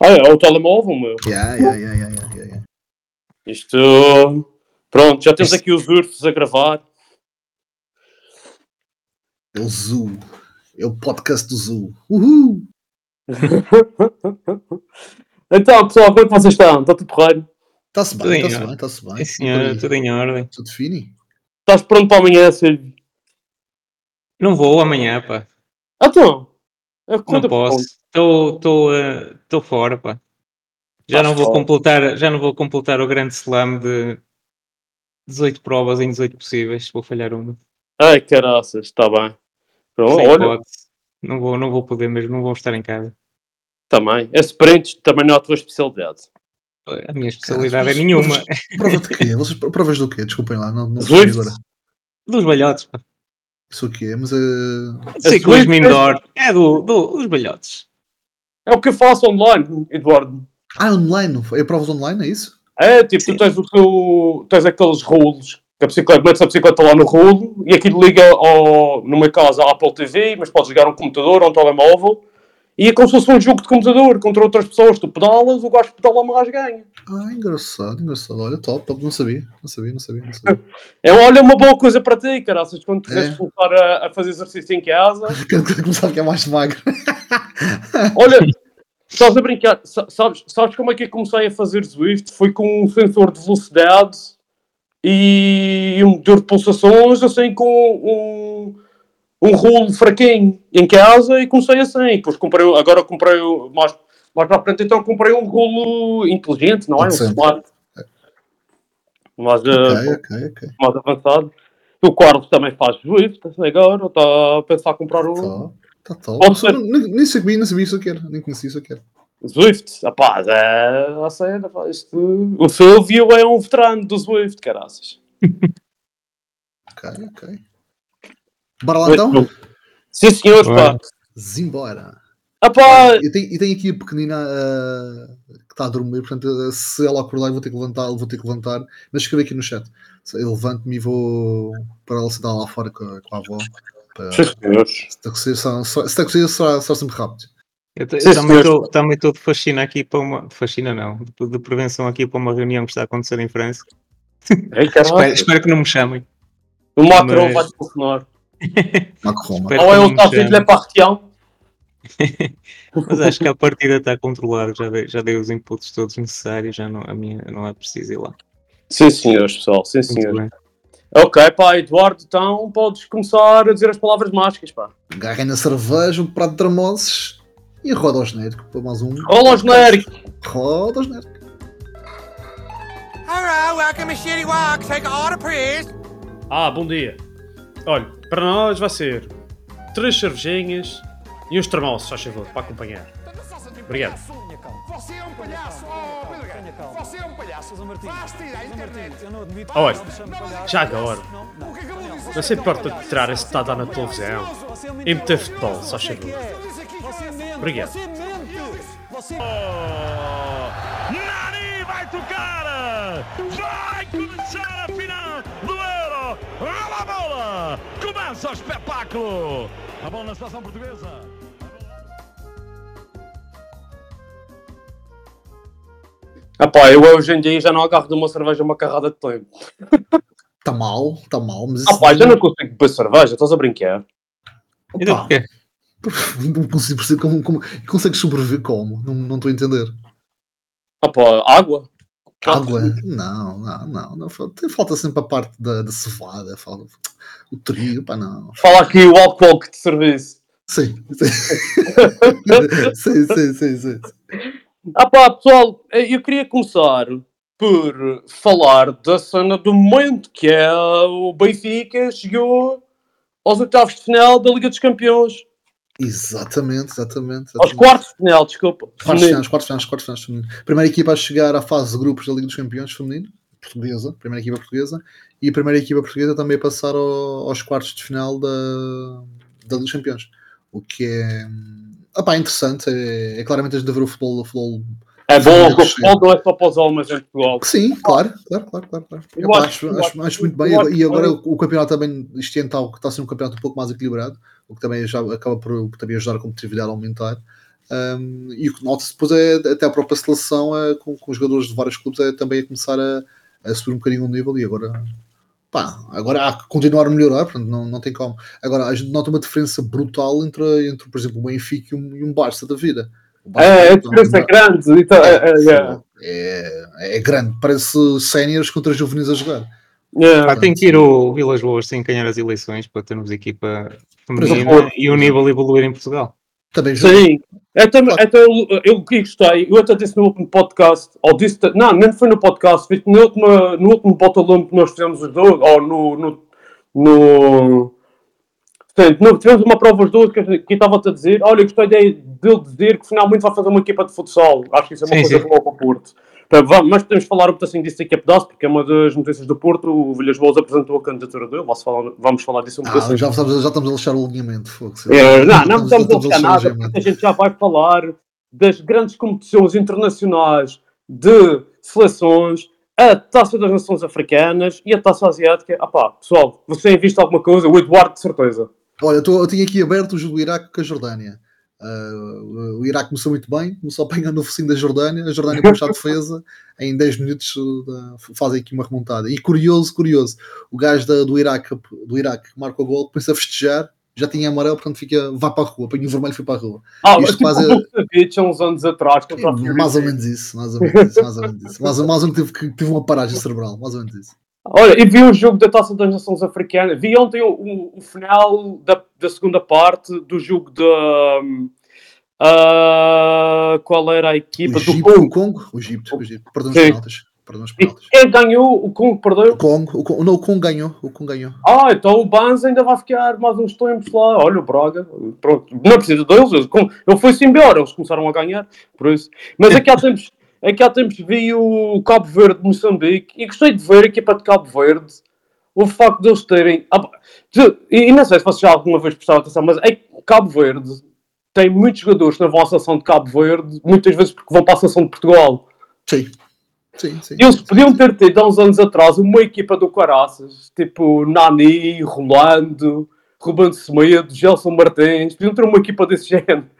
Ah, é o telemóvel, meu. Yeah, yeah, yeah, yeah, yeah, yeah. Isto. Pronto, já temos Isto- aqui os ursos a gravar. É o Zoo. É o podcast do Zoo. Uhul! então, pessoal, como é que vocês estão? Está tudo porreiro? Está-se bem, em está-se bem, está-se bem. Sim, senhora, tudo em ordem. Tudo fini. Estás pronto para amanhã, Silvio? Não vou amanhã, pá. Ah, então. É Não posso. Estou estou fora, pá. Já Estás não, vou fora. completar, já não vou completar o grande slam de 18 provas em 18 possíveis. Vou falhar uma. Ai, caraças, está bem. Pronto, Sem olha, hipótese. Não vou, não vou poder mesmo, não vou estar em casa. também. Esse sprint também não é a tua especialidade. A minha especialidade é nenhuma. Prova de quê? Vocês provas do quê? Desculpem lá, não, não Zwift. agora. Dos balhotes, pá. Isso o quê? Mas é. Ciclismo Swift- indoor. É do, do, dos balhotes. É o que eu faço online, Eduardo. Ah, online? É provas online, é isso? É, tipo, Sim. tu tens, o teu, tens aqueles rulos, que a bicicleta, metes a bicicleta lá no rolo e aquilo liga, ao, no meu caso, à Apple TV, mas podes ligar um computador ou um telemóvel e é como se fosse um jogo de computador contra outras pessoas. Tu pedalas, o gajo que pedala mais ganha. Ah, engraçado, engraçado. Olha, top, top. Não sabia, não sabia, não sabia. Não sabia. É, olha, uma boa coisa para ti, caraças, quando quiseres É. começar a, a fazer exercício em casa. Quero começar a ficar mais magro. Olha, estás a brincar, sa- sabes, sabes como é que eu comecei a fazer Zwift? Foi com um sensor de velocidade e um motor de pulsações, assim com um, um rolo fraquinho em casa e comecei assim. Depois comprei, agora comprei o- mais, mais para a frente, então comprei um rolo inteligente, não é? Um smart. Mais, eh, Ok, ok, ok. mais avançado. O Carlos também faz Zwift agora, está a pensar em comprar um. Tá. Pode Não ser. sei- Nem, nem sabia, nem sabia isso que era. Nem conhecia isso que era. Zwift, rapaz, é a cena, isto... O Silvio é um veterano do Zwift, caraças. Ok, ok. Bora lá então? Sim, senhores, pá. Bora. Zimbora. Ah, pá, Eu tenho, eu tenho aqui a pequenina ah, que está a dormir, portanto, ah, se ela acordar, eu vou ter que levantar, vou ter que levantar. Mas escrevi aqui no chat. Eu levanto-me e vou para ela sentar lá fora com a, com a avó. Para, sim, senhores. se está a acontecer, será, será sempre rápido. Eu, te- eu Sim, também estou também de fascina aqui para uma. De fascina não, de, de prevenção aqui para uma reunião que está a acontecer em França. Ei, Espero, espero que não me chamem. O Macron Mas- vai telefonar. Macron, Ou é o chamem. Le Partião. Mas acho que a partida está controlada, já dei, já dei os inputs todos necessários, já não, a minha não é preciso ir lá. Sim, senhores, pessoal, sim, senhores. Ok, pá, Eduardo, então podes começar a dizer as palavras mágicas, pá. Agarrem na cerveja, um prato de tramoses e roda ao genérico para mais um. Rola ao genérico. Roda ao genérico. Alright, welcome to Shitty Walk. Take a order, please. Ah, bom dia. Olha, para nós vai ser três cervejinhas e uns termossos, só favor, para acompanhar. Obrigado. Você é um palhaço, oh. Você é um palhaço. Vá-se tirar a internet. Olha, já agora, não se importa de tirar esse estado na televisão e meter futebol, só que Obrigado. Nani vai tocar! Vai começar Começa o espetáculo! A bola na seleção portuguesa! Ah, pá, eu hoje em dia já não agarro de uma cerveja uma carrada de tempo. Está Tá mal, está mal, mas Ah, pá, já não consigo beber cerveja, estás a brincar. E do Opa, não consigo perceber como, como consegues sobreviver como? Não, não estou a entender. Ah, pá, água. Água? Não, não, não. não falta, falta sempre a parte da, da cevada, falta o trigo, pá, não. Fala aqui o álcool que te serviço. Sim, sim. sim, sim, sim, sim. Ah pá, pessoal, eu queria começar por falar da cena do momento, que é o Benfica chegou aos oitavos de final da Liga dos Campeões. Exatamente, exatamente. Aos quartos de final, desculpa. Quartos finais, quartos finais, quartos finais feminino. Primeira equipa a chegar à fase de grupos da Liga dos Campeões feminino, portuguesa, primeira equipa portuguesa, e a primeira equipa portuguesa também a passar ao- aos quartos de final da, da Liga dos Campeões. O que é, opá, interessante, é, é claramente de ver o futebol, o futebol É bom, não é só para os homens em Portugal. Sim, claro, claro, claro, claro. claro. Eu Epá, acho- acho, acho, acho- muito bem. E agora o, o campeonato também, este ano está, está a ser um campeonato um pouco mais equilibrado, o que também já acaba por, por também ajudar a competitividade a aumentar. Um, e o que nota-se depois é até a própria seleção é, com, com os jogadores de vários clubes é também a começar a, a subir um bocadinho o nível e agora pá, agora há que continuar a melhorar, portanto não, não tem como. Agora a gente nota uma diferença brutal entre, entre por exemplo, o Benfica e um, e um Barça da vida. É, a diferença é não- grande. Então, é, é, é. é, é grande, parece séniores contra juvenis a jogar. É. Ah, tem que ir o Vilas Boas sem ganhar as eleições para termos equipa feminina e o nível evoluir em Portugal. Também joga. Sim. Então, então eu, eu que gostei, eu até disse no último podcast, ou disse, não, nem foi no podcast, no último, no último Botalump que nós fizemos os dois, ou no. no, no Portanto, não, tivemos uma prova os dois que que estava-te a dizer. Olha, eu gostei de, de ele dizer que finalmente vai fazer uma equipa de futsal. Acho que isso é uma Sim, coisa sim. boa para o Porto. Mas podemos falar um pedacinho disso aqui a pedaço, porque é uma das notícias do Porto. O Vilhas Boas apresentou a candidatura dele. Vamos falar, vamos falar disso um Ah, pedacinho. já, estamos, já estamos a lixar o alinhamento. fogo, É, não, não Estamos- estamos a o nada, porque a gente já vai falar das grandes competições internacionais de seleções, a Taça das Nações Africanas e a Taça Asiática. Ah pá, pessoal, você tem visto alguma coisa? O Eduardo, de certeza. Olha, eu, tô- eu tinha aqui aberto o jogo do Iraque com a Jordânia. Ah, o- o Iraque começou muito bem, começou a apanhar no focinho da Jordânia. A Jordânia puxa a defesa, em 10 minutos uh, fazem aqui uma remontada. E curioso, curioso, o gajo da- do, Iraque, do Iraque que marca o gol, começa a festejar, já tinha amarelo, portanto fica, vai para a rua, apanha o vermelho e foi para a rua. Ah, Isto tipo quase- o uns anos atrás. contra Fiorentina. Mais ou menos isso, mais ou menos isso, mais ou menos isso. Mais, mais um que teve, que teve uma paragem cerebral, mais ou menos isso. Olha, e vi o jogo da Taça das Nações Africanas. Vi ontem o, o- o final da, da segunda parte do jogo da. ah, qual era a O equipa? Do o Congo. Congo, o Egito, o Egito, perdão os Sim. penaltis. Perdão os E penaltis. quem ganhou? O Congo perdeu. O Congo, o Congo, não, o Congo ganhou, o Congo ganhou. Ah, então o Banz ainda vai ficar mais uns tempos lá. Olha o Braga, pronto, não precisa deles. Ele foi-se embora, eles começaram a ganhar, por isso. Mas aqui há tempos, aqui há tempos vi o Cabo Verde de Moçambique e gostei de ver a equipa de Cabo Verde. O facto de eles terem. ah, E, e não sei se vocês já alguma vez prestaram atenção, mas é que Cabo Verde tem muitos jogadores na vossa seleção de Cabo Verde, muitas vezes porque vão para a seleção de Portugal. Sim, sim, sim. Eles podiam ter tido há uns anos atrás uma equipa do Caraças, tipo Nani, Rolando, Ruben Semedo, Gelson Martins, podiam ter uma equipa desse género.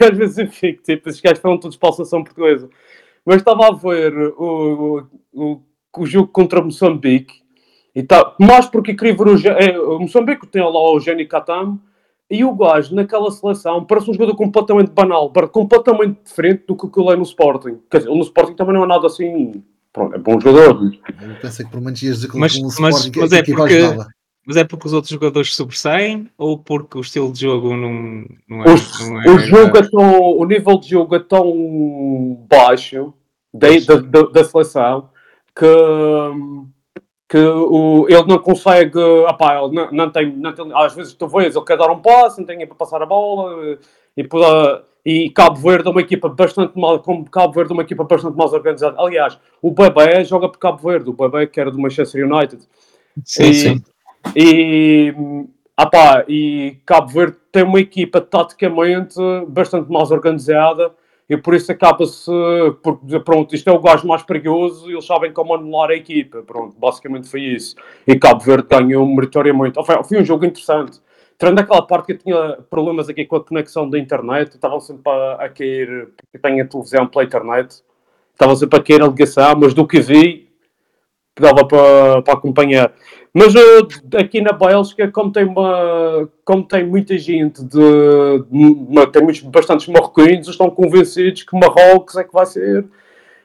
E às vezes eu fico, tipo, esses gajos foram todos para a seleção portuguesa. Mas estava a ver o, o, o, o jogo contra Moçambique, e tá, mais porque queria ver o, é, o Moçambique, tem lá o Geni Katam, e o gajo naquela seleção parece um jogador completamente banal, completamente diferente do que o que ele é no Sporting. Quer dizer, ele no Sporting também não é nada assim. Pronto, é bom jogador. Eu pensei que por menos ias dizer que Mas- com o mas- Sporting mas que a é porque-. Mas é porque os outros jogadores sobressaem ou porque o estilo de jogo não, não é. O, não é- o jogo é tão, o nível de jogo é tão baixo da, da, da- seleção que, que o, ele não consegue. Opá, ele não, não, tem, não tem. Às vezes tu vês, ele quer dar um passe, não tem para passar a bola e, e Cabo Verde é uma equipa bastante mal. Como Cabo Verde é uma equipa bastante mais organizada. Aliás, o Bebé joga por Cabo Verde, o Bebé que era do Manchester United. Sim, E- sim. E, ah pá, e Cabo Verde tem uma equipa taticamente bastante mais organizada e por isso acaba-se por dizer, pronto, isto é o gajo mais perigoso e eles sabem como anular a equipa. Pronto, basicamente foi isso. E Cabo Verde ganhou meritoriamente. Foi, foi um jogo interessante. Tirando aquela parte que eu tinha problemas aqui com a conexão da internet, estavam sempre a, a cair, porque tenho a televisão pela internet, estava sempre a cair a ligação, mas do que vi, dava para, para acompanhar. Mas eh, aqui na Bélgica, como tem, uma, como tem muita gente, de, de- tem muitos, bastantes marroquinos, estão convencidos que Marrocos é que vai ser.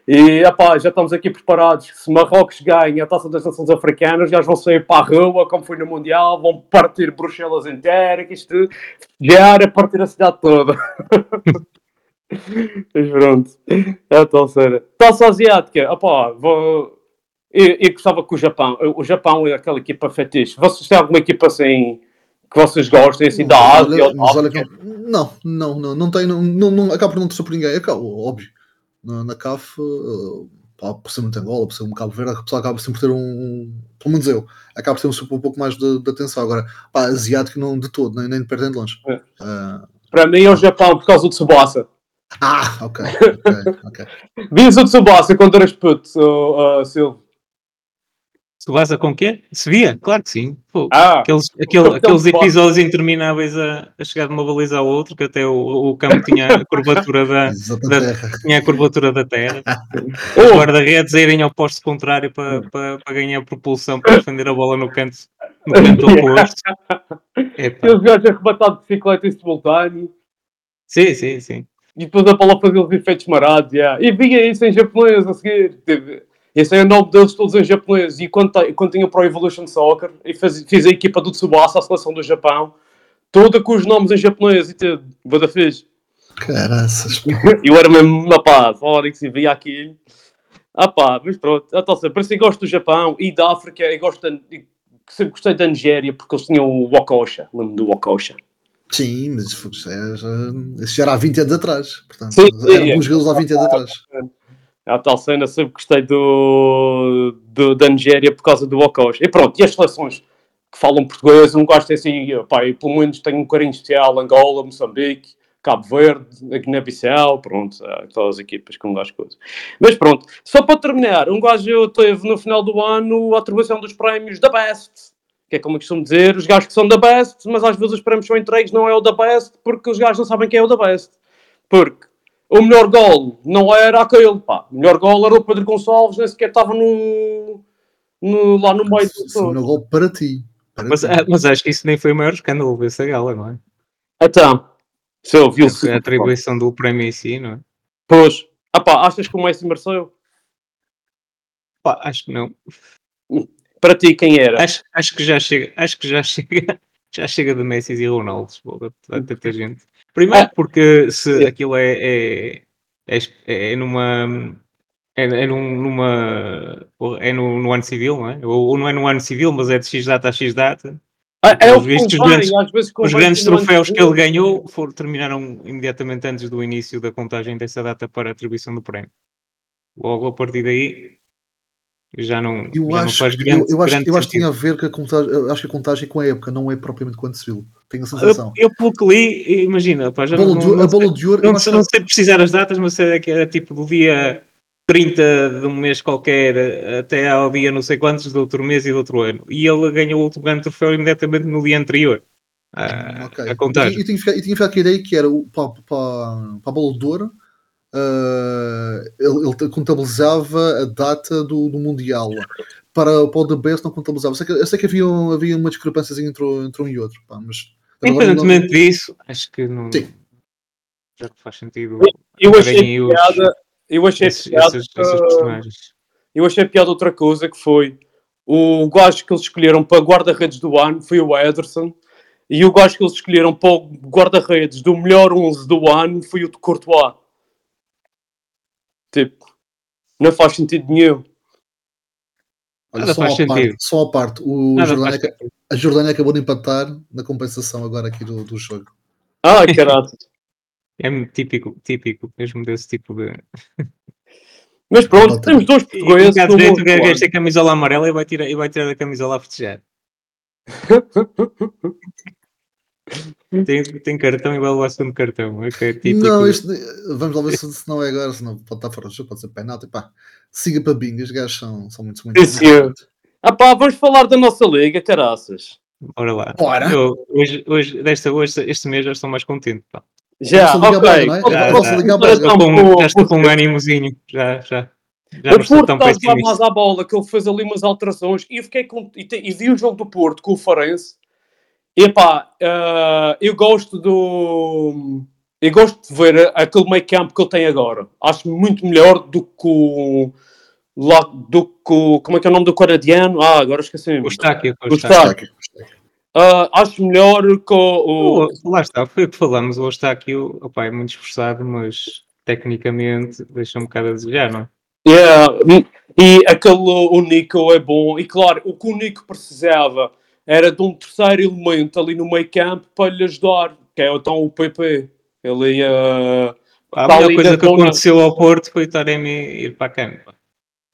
E epá, já estamos aqui preparados. Se Marrocos ganha a taça das nações africanas, já vão sair para a rua, como foi no Mundial, vão partir Bruxelas inteira, que isto já era partir a cidade toda. Mas pronto, é a tal cena. Taça asiática, opá, vou, eu, eu gostava que o Japão, o Japão é aquela equipa fetiche. Vocês têm alguma equipa assim que vocês gostem, assim, da Ásia olha- mas olha que não, não, não, não tem, não, não, acaba por não torcer por ninguém, é óbvio. Na, na CAF, eh, pá, por ser muito Angola, por ser um Cabo Verde, a pessoa acaba sempre por ter um, um- pelo menos eu, acaba por ter um, um pouco mais de, de atenção. Agora, pá, asiático não de todo, nem, nem de perto nem de longe. É. Ah, Para mim é o Japão por causa do Tsubasa. ah, ok, ok, ok. Vias o Tsubasa quando eras puto, oh, oh, Silvio? Se com o quê? Se via? Claro que sim. Pô, Ah, aqueles, aquele- Então, aqueles episódios intermináveis a, a chegar de uma baliza ao outro, que até o, o campo tinha a curvatura da, da- terra. tinha a curvatura da terra. Oh. Os guarda-redes a irem ao posto contrário para, para, para ganhar propulsão para defender a bola no canto, no canto oposto. Aqueles gajos arrebatados de bicicleta em simultâneo. Sim, sim, sim. E depois a bola fazia os efeitos marados, yeah. e vinha isso em japonês a seguir. Teve- Esse é o nome deles todos em japonês. E quando, quando tinha o Pro Evolution Soccer, e faz- fiz a equipa do Tsubasa, a seleção do Japão, toda com os nomes em japonês e tudo. Vou da fixe. Caraças. Eu era mesmo, pá, fora que se via aquilo. Ah pá, mas pronto, então, assim, por isso eu gosto do Japão e da África, eu gosto da, e sempre gostei da Nigéria porque eles tinham o Wakosha, lembro do Wakosha. Sim, mas isso já, já, isso já era há 20 anos atrás. Portanto, Sim, sim, eram é. há 20 anos atrás. A tal cena, sempre gostei do, do, da Nigéria por causa do Wakosha. E pronto, e as seleções que falam português, não gosto assim, pá, pelo menos tenho um carinho especial, Angola, Moçambique, Cabo Verde, Guiné-Bissau, pronto, há aquelas equipas que um gajo coisa. Mas pronto, só para terminar, um gajo teve no final do ano a atribuição dos prémios da Best, que é como eu costumo dizer, os gajos que são da Best, mas às vezes os prémios são entregues, não é o da Best, porque os gajos não sabem quem é o da Best. Porque o melhor gol não era aquele, pá. O melhor gol era o Pedro Gonçalves, nem sequer estava no, no- lá no meio do é todo. gol para ti. Para Mas, ti. ah, mas acho que isso nem foi o maior escândalo dessa gala, não é? Então, se eu vi A atribuição do prémio em si, não é? Pois. Ah pá, achas que o Messi mereceu? Pá, acho que não. Para ti, quem era? Acho, acho que já chega, acho que já chega, já chega de Messi e Ronaldo, pô, há tanta gente. Primeiro Ah, porque se aquilo é, é, é, é numa é, é num- numa é no, no ano civil, não é? Ou, ou não é no ano civil, mas é de X data a X data. Ah, é o pelos que vistos, os grandes- Os grandes troféus que ele ganhou terminaram imediatamente antes do início da contagem dessa data para a atribuição do prémio. Logo a partir daí já não, Eu já não acho, faz que- grande, eu, eu acho, grande eu acho que tinha a ver com a contagem, eu acho que a contagem com a época, não é propriamente com o ano civil. Tenho a Eu, sensação. eu pelo que li, imagina, pá, já A bola, não, de, ouro- não, a bola de ouro, eu não, que- não sei precisar as datas, mas sei que era tipo do dia 30 de um mês qualquer até ao dia não sei quantos do outro mês e do outro ano. E ele ganhou o último grande troféu imediatamente no dia anterior. à- Ok. à Eu, contagem. eu, tinha ficado, eu ficado com a ideia que era para, para, para a bola de ouro, ah, ele, ele contabilizava a data do, do Mundial. Para, para o The Best não contabilizava. Eu sei que, eu sei que havia, um- havia uma discrepância entre, entre um e outro. Pá, mas agora não- Independentemente disso, acho que não. Sim. Já que faz sentido. Eu achei os- piada, eu achei esses, piada, esses, esses personagens. eu achei piada outra coisa que foi o gajo que eles escolheram para guarda-redes do ano foi o Ederson e o gajo que eles escolheram para o guarda-redes do melhor 11 do ano foi o de Courtois. Tipo, não faz sentido nenhum. Olha, Nada só, faz à parte, só à parte, o Jordânia, a Jordânia acabou de empatar na compensação agora aqui do, do jogo. Ai, caralho. É muito típico, típico mesmo desse tipo de. Mas pronto, Bota. temos dois E o portugueses gajo no direito gajo tem camisola amarela e vai tirar, e vai tirar a camisola a festejar. tem, tem cartão e vai levar segundo cartão. É típico. Não, isto, vamos lá ver se, se não é agora, se não pode estar fora do jogo, pode ser penalti. Pá, siga para bingo, os gajos são, são muito, muito. Sim. Ah pá, vamos falar da nossa liga, caraças. Bora lá. Bora. Eu, hoje, hoje, desta hoje, este mês já estou mais contente. Pá. Já, ok. Não é? Vamos Já, já. Liga Belga. Estou com, já estou com um ânimozinho. Já, já. Já O Porto tão está a jogar mais à bola, que ele fez ali umas alterações e, fiquei com, e, te- e vi o jogo do Porto com o Farense. E pá, eh, eu gosto do. Eu gosto de ver aquele meio campo que ele tem agora. Acho muito melhor do que o. Lá, do que o. Como é que é o nome do canadiano? Ah, agora esqueci. O Estáquio. O Estáquio. Ah, acho melhor que o. O- Lá está, foi o que falamos. O Estáquio opa, é muito esforçado, mas tecnicamente deixa um bocado a desejar, não é? Yeah, E aquele, o Nico é bom. E claro, o que o Nico precisava era de um terceiro elemento ali no meio campo para lhe ajudar, que é então o PP. Ele ia. A melhor coisa que aconteceu ao Porto foi o Taremi ir para a campo.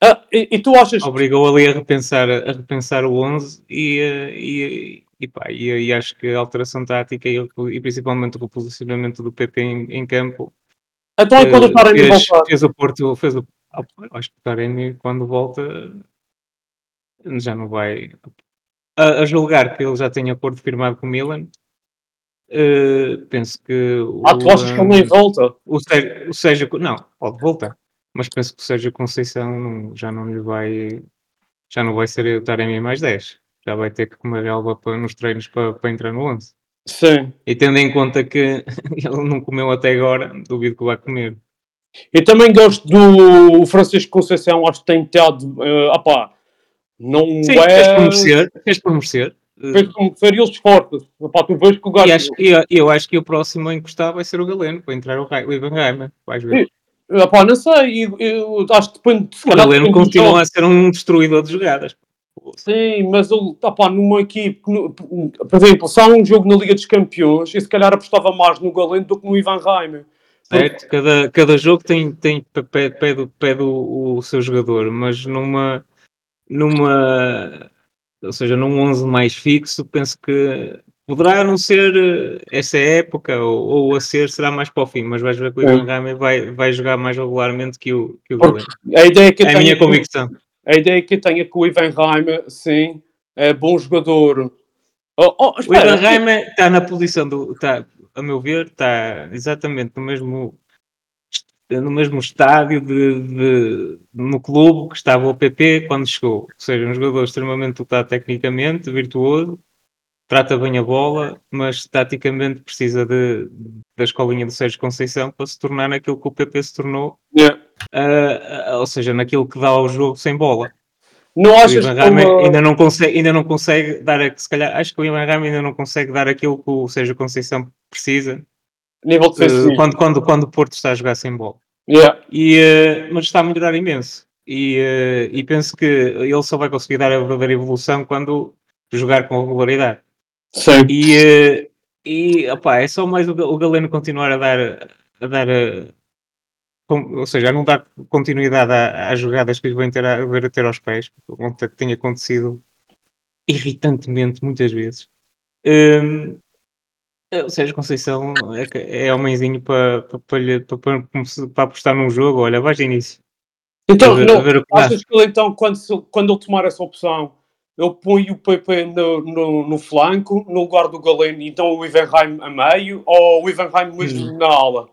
Ah, e, e tu achas Obrigou ali a repensar, a repensar o 11 e, eh, e, e, pá, e, e acho que a alteração tática e, e principalmente o reposicionamento do PP em, em campo Então é quando o eh, Taremi fez, voltar. fez o Porto, fez o, ah, acho que o Taremi quando volta já não vai a, a julgar que ele já tenha acordo firmado com o Milan eh, penso que o, Ah, tu achas que ele nem eh, volta? o Sérgio, o Sérgio não, pode voltar mas penso que o Sérgio Conceição não- já não lhe vai já não vai ser o Taremi mais 10 já vai ter que comer relva para, nos treinos para, para entrar no 11 Sim. e tendo em conta que ele não comeu até agora duvido que vai comer Eu também gosto do Francisco Conceição, acho que tem tentado. Uh, opá, não Sim, fez por é. merecer, fez por merecer. Fez como ser eles fortes. Opá, tu vês que o gajo. E acho, e eu, eu acho que o próximo a encostar vai ser o Galeno, para entrar o, Ivan Reimer. Vais ver. Opá, não sei, eu, eu acho que depende. se O Galeno do continua a ser um destruidor de jogadas. Sim, mas ele, opá, numa equipe, por exemplo, há um jogo na Liga dos Campeões, eu se calhar apostava mais no Galeno do que no Ivan Reimer. Certo? Cada, cada jogo tem, tem pede, pede, pede o, o seu jogador, mas numa, numa ou seja, num 11 mais fixo, penso que poderá não ser eh, essa época, ou, ou a ser, será mais para o fim, mas vais ver que o Ivan Sim. Reimer vai, vai jogar mais regularmente que o, que o a ideia que É a minha que- convicção. A ideia que eu tenho é que o Ivan Reimer, sim, é bom jogador. Oh, oh, O espera, Ivan Reimer está na posição do. Está, a meu ver, está exatamente no mesmo, no mesmo estádio de, de- no clube que estava o PP quando chegou. Ou seja, um jogador extremamente dotado tecnicamente, virtuoso, trata bem a bola, mas taticamente precisa de, da escolinha do Sérgio Conceição para se tornar naquilo que o PP se tornou, yeah. ah, ah, ou seja, naquilo que dá ao jogo sem bola. não O achas Ivan que Reimer uma- ainda não consegue, ainda não consegue dar, se calhar, acho que o Ivan Reimer ainda não consegue dar aquilo que o Sérgio Conceição precisa nível eh, defensivo? quando, quando, quando o Porto está a jogar sem bola. Yeah. E, eh, mas está a melhorar imenso. E, eh, e penso que ele só vai conseguir dar a verdadeira evolução quando jogar com regularidade. Sim. E, e opá, é só mais o, Ga- o Galeno continuar a dar, a dar com- ou seja, a não dar continuidade às jogadas que lhe vêm ter a, ver a ter aos pés, ontem tem acontecido irritantemente muitas vezes. Hum, ou seja, Conceição é, é homenzinho para, para, para, para, para, apostar num jogo, olha, vais de início. Então, ver, não, ver o achas que ele, então, quando, quando ele tomar essa opção, ele põe o PP no, no, no flanco, no lugar do Galeno, e então o Ivan Reimer a meio, ou o Ivan Reimer mesmo Hum. na ala?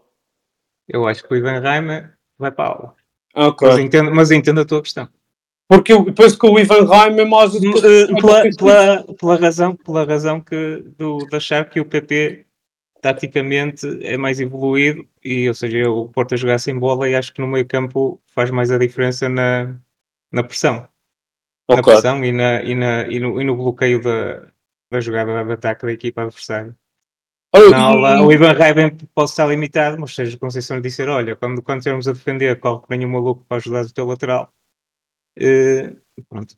Eu acho que o Ivan Reimer vai para a aula. Ok. Mas entendo, mas entendo a tua questão. Porque eu penso que o Ivan é mais... Eh, pela, pela, pela razão, pela razão que, do, de achar que o PP taticamente é mais evoluído e, ou seja, o Porto a jogar sem bola e acho que no meio campo faz mais a diferença na, na pressão. Na Ok. pressão e, na, e, na, e, no, e no bloqueio da, da jogada de ataque da equipa adversária. Olha, Na aula, e- o Ivan Reiben pode estar limitado, mas seja Conceição disser, olha, quando, quando estivermos a defender, corre que venha um maluco para ajudar o teu lateral. Eh, pronto.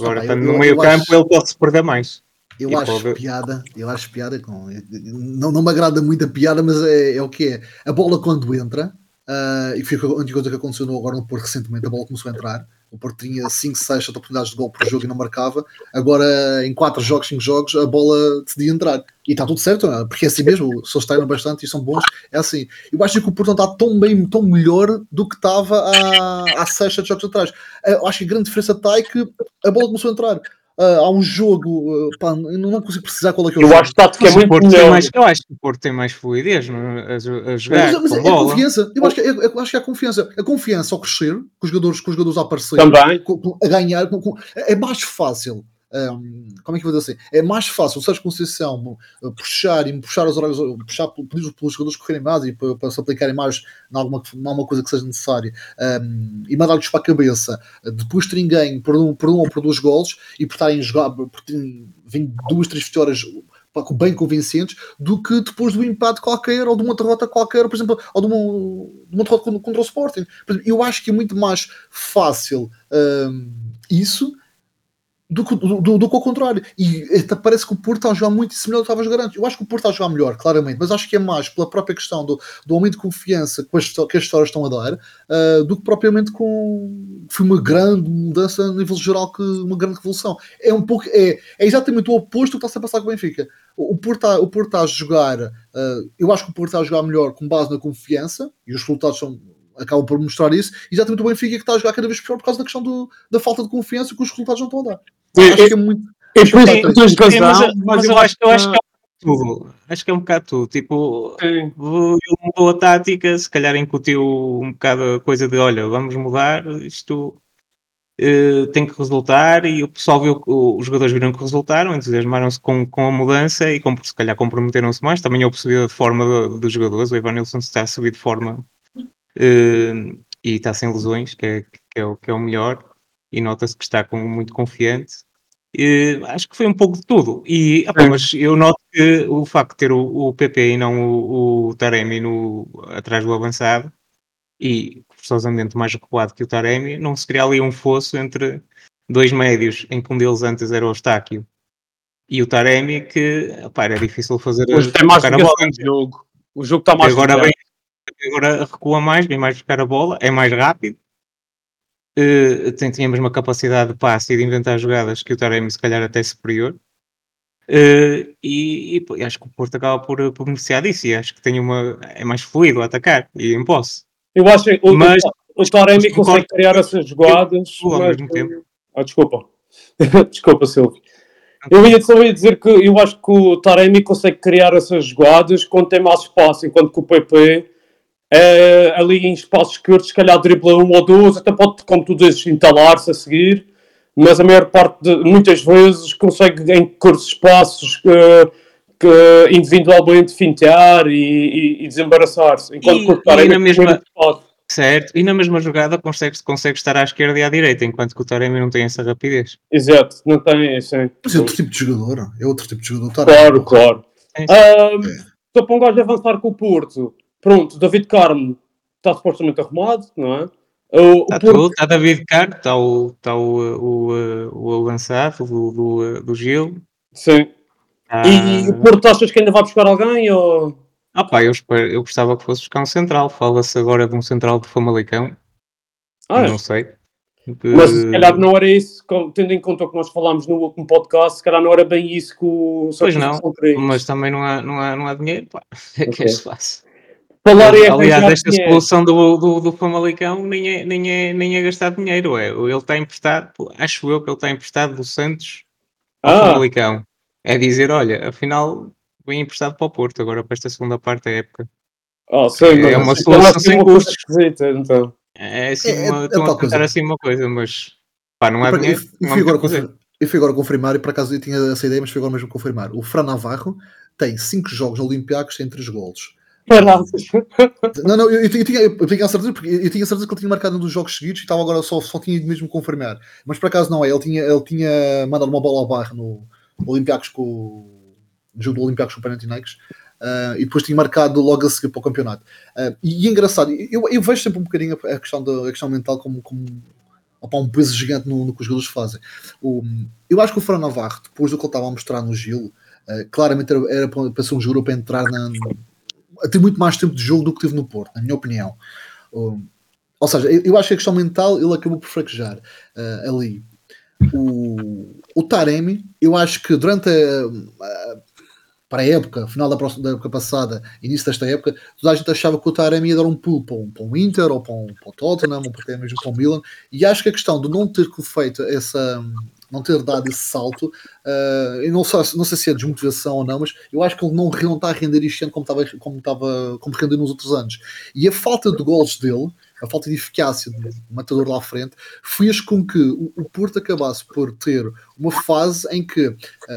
Agora, Ah, estando eu- no meio campo, acho- ele pode se perder mais. Eu E acho pode- piada, eu acho piada com. Não, não me agrada muito a piada, mas é, é o que é. A bola quando entra, ah, e foi a única coisa que aconteceu agora no Porto recentemente, a bola começou a entrar. O Porto tinha 5, 6 oportunidades de gol por jogo e não marcava. Agora, em 4 jogos, 5 jogos, a bola decidia entrar. E está tudo certo, é? porque é assim mesmo. Se eles treinam bastante e são bons, é assim. Eu acho que o Porto não está tão bem, tão melhor do que estava há, há 6, 7 jogos atrás. Eu acho que a grande diferença está é que a bola começou a entrar. Ah, há um jogo, ah, pá, eu não consigo precisar qual é que é o Eu jogo. acho que a tática é muito Porto tem melhor. mais, eu acho que o Porto tem mais fluidez não é? a, a jogar Mas, mas com é a bola. confiança. Eu acho que é, eu acho que é a confiança. A confiança ao crescer, com os jogadores, com os jogadores a aparecer, Também. com- com- a ganhar, com- com- é mais fácil. Hum, como é que eu vou dizer assim? É mais fácil o Sérgio Conceição uh, puxar e puxar os horários, puxar pel- pedir pelos jogadores correrem mais e para, para se aplicarem mais em alguma, em alguma coisa que seja necessária hum, e mandar-lhes para a cabeça uh, depois terem ganho por um, por um ou por dois golos e por estarem terem vindo duas, três vitórias bem convincentes do que depois do empate qualquer ou de uma derrota qualquer, por exemplo, ou de uma, de uma derrota contra, o Sporting. Eu acho que é muito mais fácil hum, isso do, do, do, que ao contrário. E parece que o Porto está a jogar muito similar ao que estava a jogar antes. Eu acho que o Porto está a jogar melhor, claramente, mas acho que é mais pela própria questão do, do aumento de confiança que as, que as histórias estão a dar ah, do que propriamente com. Foi uma grande mudança a nível geral, que uma grande revolução. É um pouco. É, é exatamente o oposto do que está a passar com o Benfica. O, o, Porto está, o Porto está a jogar. ah, eu acho que o Porto está a jogar melhor com base na confiança e os resultados são. Acabam por mostrar isso, exatamente o Benfica que está a jogar cada vez pior por causa da questão do- da falta de confiança que os resultados não estão a dar. Acho que é muito. Por isso Sim, que tens Sim, mas, razão, mas eu, acho, eu acho que é um bocado tudo. Acho que é um bocado tudo. Tipo, Sim. ele mudou a tática, se calhar incutiu um bocado a coisa de olha, vamos mudar, isto eh, tem que resultar e o pessoal viu os jogadores viram que resultaram, entusiasmaram-se com, com a mudança e com, se calhar comprometeram-se mais. Também eu percebi a forma do- dos jogadores, o Ivan Nilsson está a subir de forma eh, e está sem lesões, que é, que é, o, que é o melhor, e nota-se que está com, muito confiante. Eh, acho que foi um pouco de tudo. E, Sim. mas eu noto que o facto de ter o, o PP e não o, o Taremi no, atrás do avançado e forçosamente mais recuado que o Taremi, não se cria ali um fosso entre dois médios, em que um deles antes era o Eustáquio e o Taremi, que pá, era difícil fazer Hoje tem mais a bola. de jogo. O jogo está E mais agora, vem, agora recua mais, vem mais buscar a bola, é mais rápido. Eh, tem, tinha a mesma capacidade de passe e de inventar jogadas que o Taremi, se calhar até superior. Eh, e, e, acho que o Porto acaba por, por beneficiar disso e acho que tem uma, é mais fluido a atacar e em posse. Eu acho que o, Mas- o Taremi mas consegue concordo- criar essas jogadas. ao mas- mesmo tempo. Ah, desculpa. desculpa, Silvio. Eu ia só ia dizer que eu acho que o Taremi consegue criar essas jogadas quando tem mais espaço, enquanto que o PP é, ali em espaços curtos, se calhar dribla um ou dois, até pode, como tu dizes, entalar-se a seguir, mas a maior parte, de, muitas vezes, consegue em curtos espaços eh, que, individualmente fintear e, e- e desembaraçar-se. Enquanto E- que o e na tem mesma-. Certo, e na mesma jogada consegue, consegue estar à esquerda e à direita, enquanto que o Taremi não tem essa rapidez. Exato, não tem, sim. Mas é outro tipo de jogador. É outro tipo de jogador. Taremi. Claro, claro. É, Ahm, Só para um gajo avançar com o Porto. Pronto, David Carmo está supostamente arrumado, não é? O, Está tudo, está David Carmo, está o, está o, o, o, avançado do, do, do Gil. sim. Está... E o Porto achas que ainda vai buscar alguém? Ou... Ah pá, eu, espero- eu gostava que fosse buscar um central. Fala-se agora de um central de Famalicão. Ah, não sei. mas se calhar não era isso, tendo em conta o que nós falámos no último podcast, se calhar não era bem isso que o Pois não. Mas também não há, não há, não há dinheiro. Pá. O que é que se faz? Falar em Aliás, esta dinheiro. solução do, do, do Famalicão nem é, nem, é, nem é gastar dinheiro. É. Ele está emprestado, acho eu que ele está emprestado do Santos ao Ah. Famalicão. É dizer, olha, afinal vem emprestado para o Porto agora para esta segunda parte da época. Sim, É uma então solução acho que é sem uma coisa custos. esquisita, então. É assim, É- é- uma, é estão a tentar coisa. assim uma coisa, mas pá, não há Eu, dinheiro. eu não há fui agora confirmar, eu fui agora confirmar, e por acaso eu tinha essa ideia, mas fui agora mesmo confirmar. O Fran Navarro tem 5 jogos Olympiacos sem 3 golos. Não, não, eu, eu tinha, eu tinha a certeza, porque eu tinha certeza que ele tinha marcado um dos jogos seguidos e estava agora só, só tinha ido mesmo confirmar. Mas por acaso não é, ele tinha, ele tinha mandado uma bola ao barro no Olympiacos com o no jogo do Olympiacos com o Panathinaikos ah, e depois tinha marcado logo a seguir para o campeonato. Ah, e, e é engraçado, eu, eu vejo sempre um bocadinho a, questão, da, a questão mental como, como opá, um peso gigante no, no que os jogadores fazem. O, eu acho que o Fran Navarro, depois do que ele estava a mostrar no Gil, ah, claramente era, era para para ser um jogador para entrar na, a ter muito mais tempo de jogo do que teve no Porto, na minha opinião. Um, ou seja, eu, acho que a questão mental ele acabou por fraquejar uh, ali. O, o Taremi, eu acho que durante a, a- para a época, final da, próxima, da época passada, início desta época, toda a gente achava que o Taremi ia dar um pulo para um, para um Inter ou para um, para o Tottenham ou até mesmo para o Milan, e acho que a questão de não ter feito essa não ter dado esse salto, uh, não sei, não sei se é desmotivação ou não, mas eu acho que ele não, está a render este ano como estava, como estava como rendeu nos outros anos. E a falta de gols dele, a falta de eficácia do matador lá à frente, fez com que o, o Porto acabasse por ter uma fase em que uh,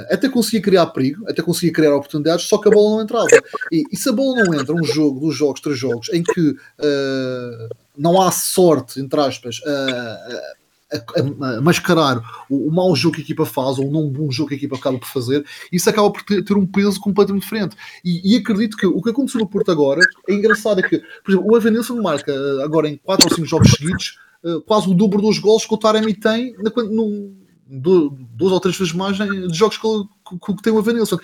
até conseguia criar perigo, até conseguia criar oportunidades, só que a bola não entrava. E, e se a bola não entra, um jogo, dois jogos, três jogos, em que uh, não há sorte, entre aspas, uh, a, a, a mascarar o, o mau jogo que a equipa faz ou o não bom jogo que a equipa acaba por fazer, isso acaba por ter, ter um peso completamente diferente. E, e, acredito que o que aconteceu no Porto agora é engraçado, é que, por exemplo, o Evanilson marca agora em 4 ou 5 jogos seguidos uh, quase o dobro dos gols que o Taremi tem na, duas ou três vezes mais em- de jogos que, que, que tem o Evanilson.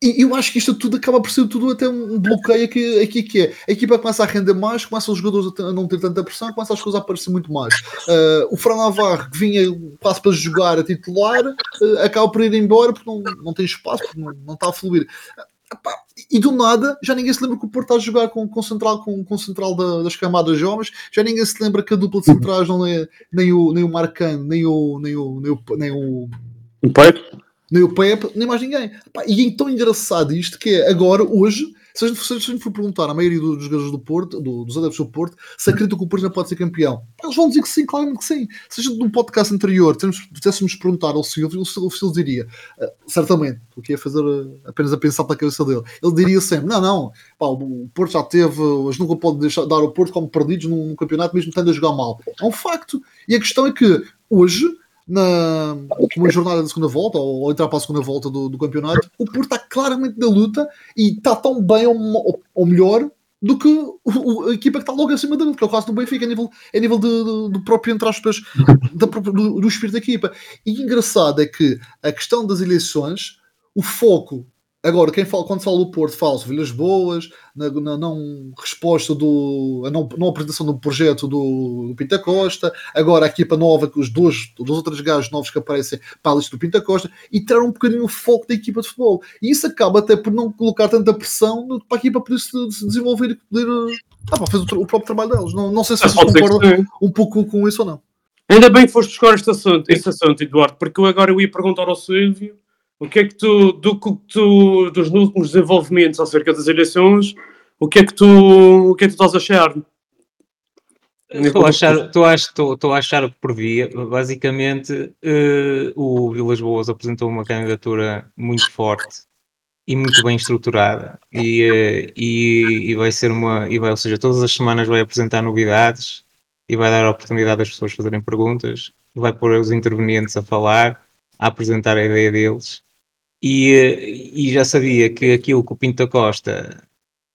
E eu acho que isto tudo acaba por ser tudo até um bloqueio aqui, aqui que é. A equipa começa a render mais, começa os jogadores a a não ter tanta pressão, começa as coisas a aparecer muito mais. Uh, o Fran Navarro, que vinha quase para jogar a titular, uh, acaba por ir embora porque não, não tem espaço, porque não, não está a fluir. Epá, e do nada, já ninguém se lembra que o Porto está a jogar com, com central, com, com central da- das camadas jovens, já ninguém se lembra que a dupla de centrais não é nem o, nem o Marcano, nem o, nem o, nem o, nem o, Um Pepe? Nem o Pepe, nem mais ninguém. E é tão engraçado isto que é agora, hoje, se a gente, se a gente for perguntar à maioria dos jogadores do Porto, do- dos adeptos do Porto, se acreditam que o Porto não pode ser campeão, eles vão dizer que sim, claramente que sim. Se a gente num podcast anterior tivéssemos- perguntar ao Silvio, o Silvio, diria, ah, certamente, porque ia fazer ah, apenas a pensar pela cabeça dele, ele diria sempre: não, não, pá, o Porto já teve, mas nunca pode deixar, dar o Porto como perdidos num, num campeonato, mesmo estando a jogar mal. É um facto. E a questão é que hoje na numa jornada da segunda volta, ou, ou entrar para a segunda volta do, do campeonato, o Porto está claramente na luta e está tão bem ou, ou melhor do que o- a equipa que está logo acima dele, que é o caso do Benfica, a nível, a nível de- de- do próprio, entre aspas, da do, do espírito da equipa. E engraçado é que a questão das eleições, o foco, agora, quem fala, quando se fala do Porto, fala-se Vilhas Boas, na, na não resposta do, a não, não apresentação do projeto do, do Pinta Costa, agora a equipa nova, os dois, os outros gajos novos que aparecem para a lista do Pinta Costa, e tirar um bocadinho o foco da equipa de futebol. E isso acaba até por não colocar tanta pressão no- para a equipa poder se, se desenvolver e poder ah, pá, fazer o, o próprio trabalho deles. Não, não sei se Ah, vocês concordam um pouco com isso ou não. Ainda bem que foste buscar este assunto, este assunto, Eduardo, porque eu agora eu ia perguntar ao Silvio o que é que tu, do que tu, dos últimos desenvolvimentos acerca das eleições, o que é que tu, o que é que tu estás a achar? Estou a achar, estou a, estou, estou a achar o que previa. Basicamente, eh, o Vilas Boas apresentou uma candidatura muito forte e muito bem estruturada. E, eh, e, e vai ser uma. E vai, ou seja, todas as semanas vai apresentar novidades e vai dar a oportunidade às pessoas fazerem perguntas, vai pôr os intervenientes a falar, a apresentar a ideia deles. E, e já sabia que aquilo que o Pinto da Costa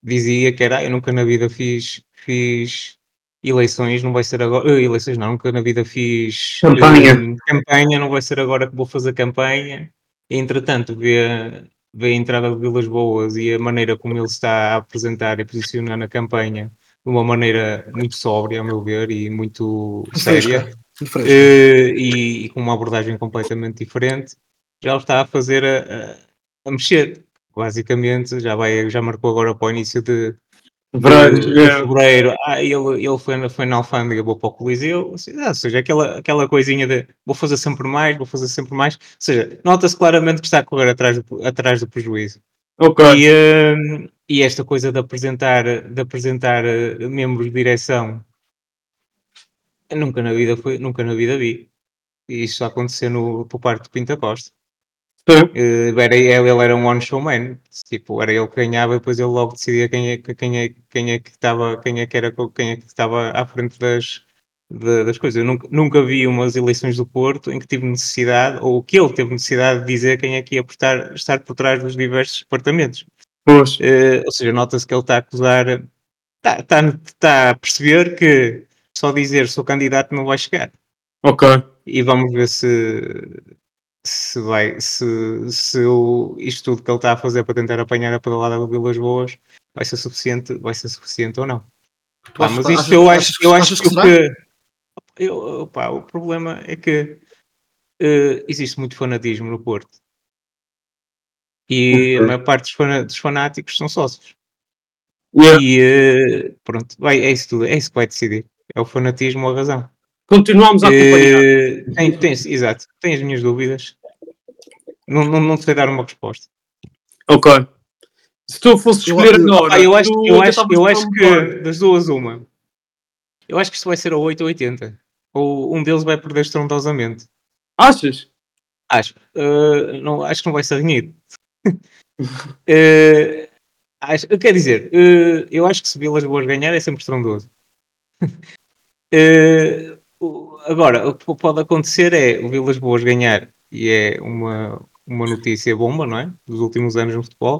dizia que era, "Ah, eu nunca na vida fiz, fiz eleições, não vai ser agora, eh, eleições não, nunca na vida fiz Campanha. eh, campanha, não vai ser agora que vou fazer campanha. Entretanto, vê, vê a entrada de Vilas Boas e a maneira como ele está a apresentar e posicionar na campanha de uma maneira muito sóbria, a meu ver, e muito séria eh, e, e com uma abordagem completamente diferente, já o está a fazer a, a- a mexer. Basicamente, já, vai, já marcou agora para o início de, fevereiro. Ah, ele, ele foi, na, foi na Alfândega, vou para o Coliseu. Ou seja, ou seja, aquela, aquela coisinha de vou fazer sempre mais, vou fazer sempre mais. Ou seja, nota-se claramente que está a correr atrás do, atrás do prejuízo. Ok. E, hum, e esta coisa de apresentar, de apresentar eh, membros de direção, nunca na vida foi, nunca na vida vi. E isso acontecer no, por parte do Pinta Costa. Eh, era, ele, ele era um one show man. Tipo, era ele que ganhava e depois ele logo decidia quem é, que- quem é, quem é que estava, quem é que era, quem é que estava à frente das, da- das coisas. Eu nunca, nunca vi umas eleições do Porto em que tive necessidade, ou que ele teve necessidade de dizer quem é que ia portar, estar por trás dos diversos departamentos. Pois. Eh, ou seja, nota-se que ele está a acusar, está, está, está a perceber que só dizer sou candidato não vai chegar. Ok. E vamos ver se, se vai, se, se o, isto tudo que ele está a fazer para tentar apanhar a pedalada do Vilas Boas vai ser suficiente, vai ser suficiente ou não. Pá, mas isto eu acho, eu acho que, que eu, pá, o problema é que eh, existe muito fanatismo no Porto. E a maior parte dos, fanáticos são sócios. Yeah. E eh, pronto, vai, é isso tudo, é isso que vai decidir. É o fanatismo ou a razão. Continuamos a acompanhar. Eh, tem, tem, exato, tenho as minhas dúvidas. Não, não, não sei dar uma resposta. Ok. Se tu fosses Eu- escolher eu- agora, Ah, eu acho, eu acho, eu acho que das duas, uma. Eu acho que isto vai ser a 8 ou 80. Ou um deles vai perder estrondosamente. Achas? Acho. Eh, não, acho que não vai ser renhido. Eh, acho, quer dizer, eh, eu acho que se Vilas Boas ganhar é sempre estrondoso. O- agora, o que pode acontecer é o Vilas Boas ganhar, e é uma, uma notícia bomba, não é? Dos últimos anos no futebol.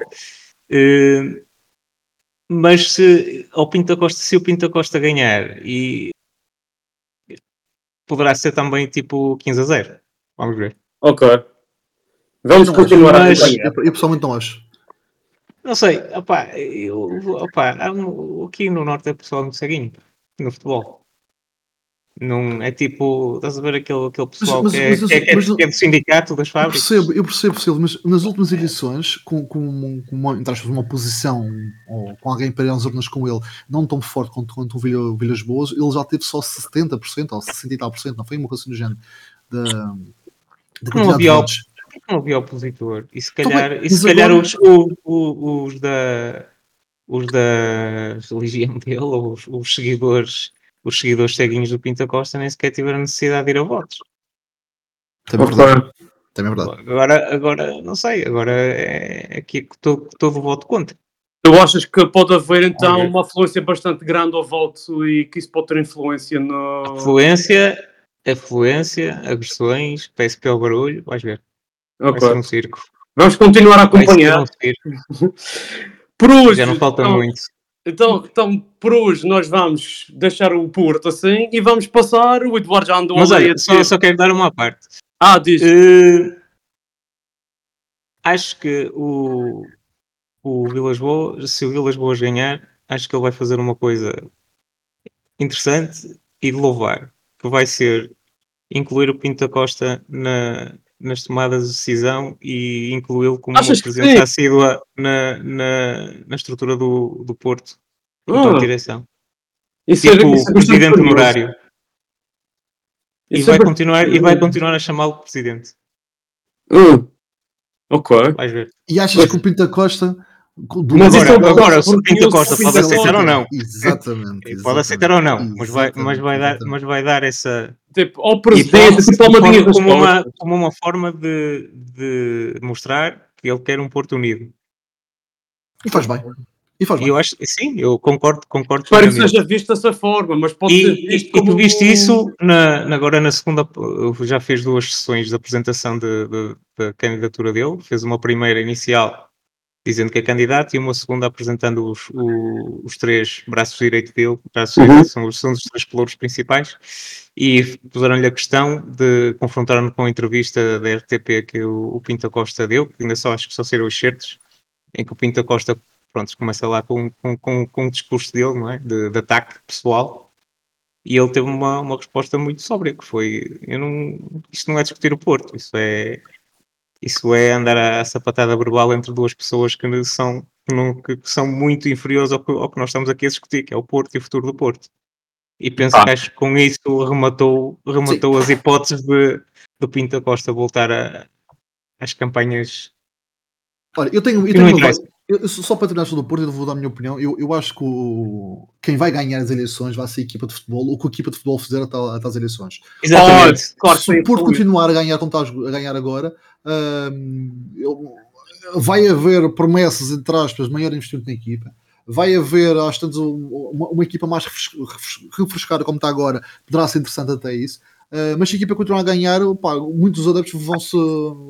Eh, mas se, ao Pinto Costa, se o Pinto Costa ganhar, e poderá ser também tipo 15 a 0. Vamos ver. Ok. Vamos Não continuar mas- a acompanhar. Eu, eu pessoalmente não acho. Não sei, opá, eu, opá, aqui no Norte é pessoal muito ceguinho no futebol. Não, é tipo, estás a ver aquele, aquele pessoal mas- que, é, mas- que, é, que, é, mas- que é do sindicato das Eu fábricas. percebo, eu percebo, percebo, mas nas últimas edições, com, com, com uma, entre aspas, uma oposição ou com alguém para ir às urnas com ele não tão forte quanto, quanto o Vilha, o Vilhas Boas, ele já teve só 70% ou 60 e tal por cento, não foi uma coisa do género da, da de havia não havia opositor. E se Então, calhar, bem, e se mas calhar agora- os, o- o- os da os da religião dele, ou os, os seguidores, os seguidores ceguinhos do Pinta Costa nem sequer tiveram necessidade de ir a votos. Também é verdade. Também é verdade. Agora, agora não sei, agora é aqui que todo, todo o voto contra. Tu achas que pode haver então uma afluência bastante grande ao voto e que isso pode ter influência no. Afluência, afluência, agressões, PSP ao barulho, vais ver. Vai Ok. ser um circo. Vamos continuar a Vai ser acompanhar. um circo. Por hoje, Já não falta então, muito. Então, então, por hoje nós vamos deixar o Porto assim e vamos passar. O Eduardo já andou Mas olha, só, só quero dar uma parte. Ah, diz. Eh, acho que o, o Vilas Boas, se o Vilas Boas ganhar, acho que ele vai fazer uma coisa interessante e de louvar, que vai ser incluir o Pinto da Costa na- nas tomadas de decisão e incluí-lo como Achas uma presença assídua na, na, na estrutura do, do Porto, Ah, então direção. isso é- Tipo, isso é presidente honorário. E é vai, bastante- continuar, e vai continuar a chamá-lo de presidente. Hum. Ok. Vais ver. E achas Pois. que o Pinta Costa. Do- Mas isso é Agora, agora, o Pinto Costa eu pode aceitar ou não. Exatamente. Ele Pode aceitar ou não, mas vai, mas, vai dar, exatamente. mas vai dar essa Tipo, ao tipo, como, como uma, como uma forma de, de mostrar que ele quer um Porto unido. E faz bem. E faz E bem. eu acho, sim, eu concordo, concordo Espero que seja visto dessa forma, mas pode ser E, visto e, e como... tu viste isso na, agora na segunda, uh, já fez duas sessões de apresentação de- de- da candidatura dele, fez uma primeira inicial dizendo que é candidato e uma segunda apresentando os, o- os três braços direitos dele, braços Uhum. direitos são, os- são os três pelouros principais, e puseram-lhe a questão de confrontar-no com a entrevista da RTP que o, o Pinto Costa deu, que ainda só acho que só saíram os certos, em que o Pinto Costa pronto, começa lá com, com, com, com um discurso dele, não é? De, de ataque pessoal. E ele teve uma, uma resposta muito sóbria, que foi, eu não, isto não é discutir o Porto, isso é, isso é andar a, sapatada verbal entre duas pessoas que são, que não, que são muito inferiores ao que, ao que nós estamos aqui a discutir, que é o Porto e o futuro do Porto. E penso Ah. que acho que com isso rematou, rematou as hipóteses de, do Pinto Costa voltar a, às campanhas Olha, eu tenho, eu tenho uma. Eu- só para terminar sobre o Porto, eu vou dar a minha opinião. Eu, eu acho que o- quem vai ganhar as eleições vai ser a equipa de futebol, o que a equipa de futebol fizer até, até às eleições. Exatamente. Claro que Se o Porto continuar a ganhar como está a ganhar agora, vai haver promessas, entre aspas, maior investimento na equipa. Vai haver, às tantas, um- uma, uma equipa mais refres- refres- refrescada como está agora, poderá ser interessante até isso. Uh, mas se a equipa continuar a ganhar, pá, muitos adeptos vão, -se,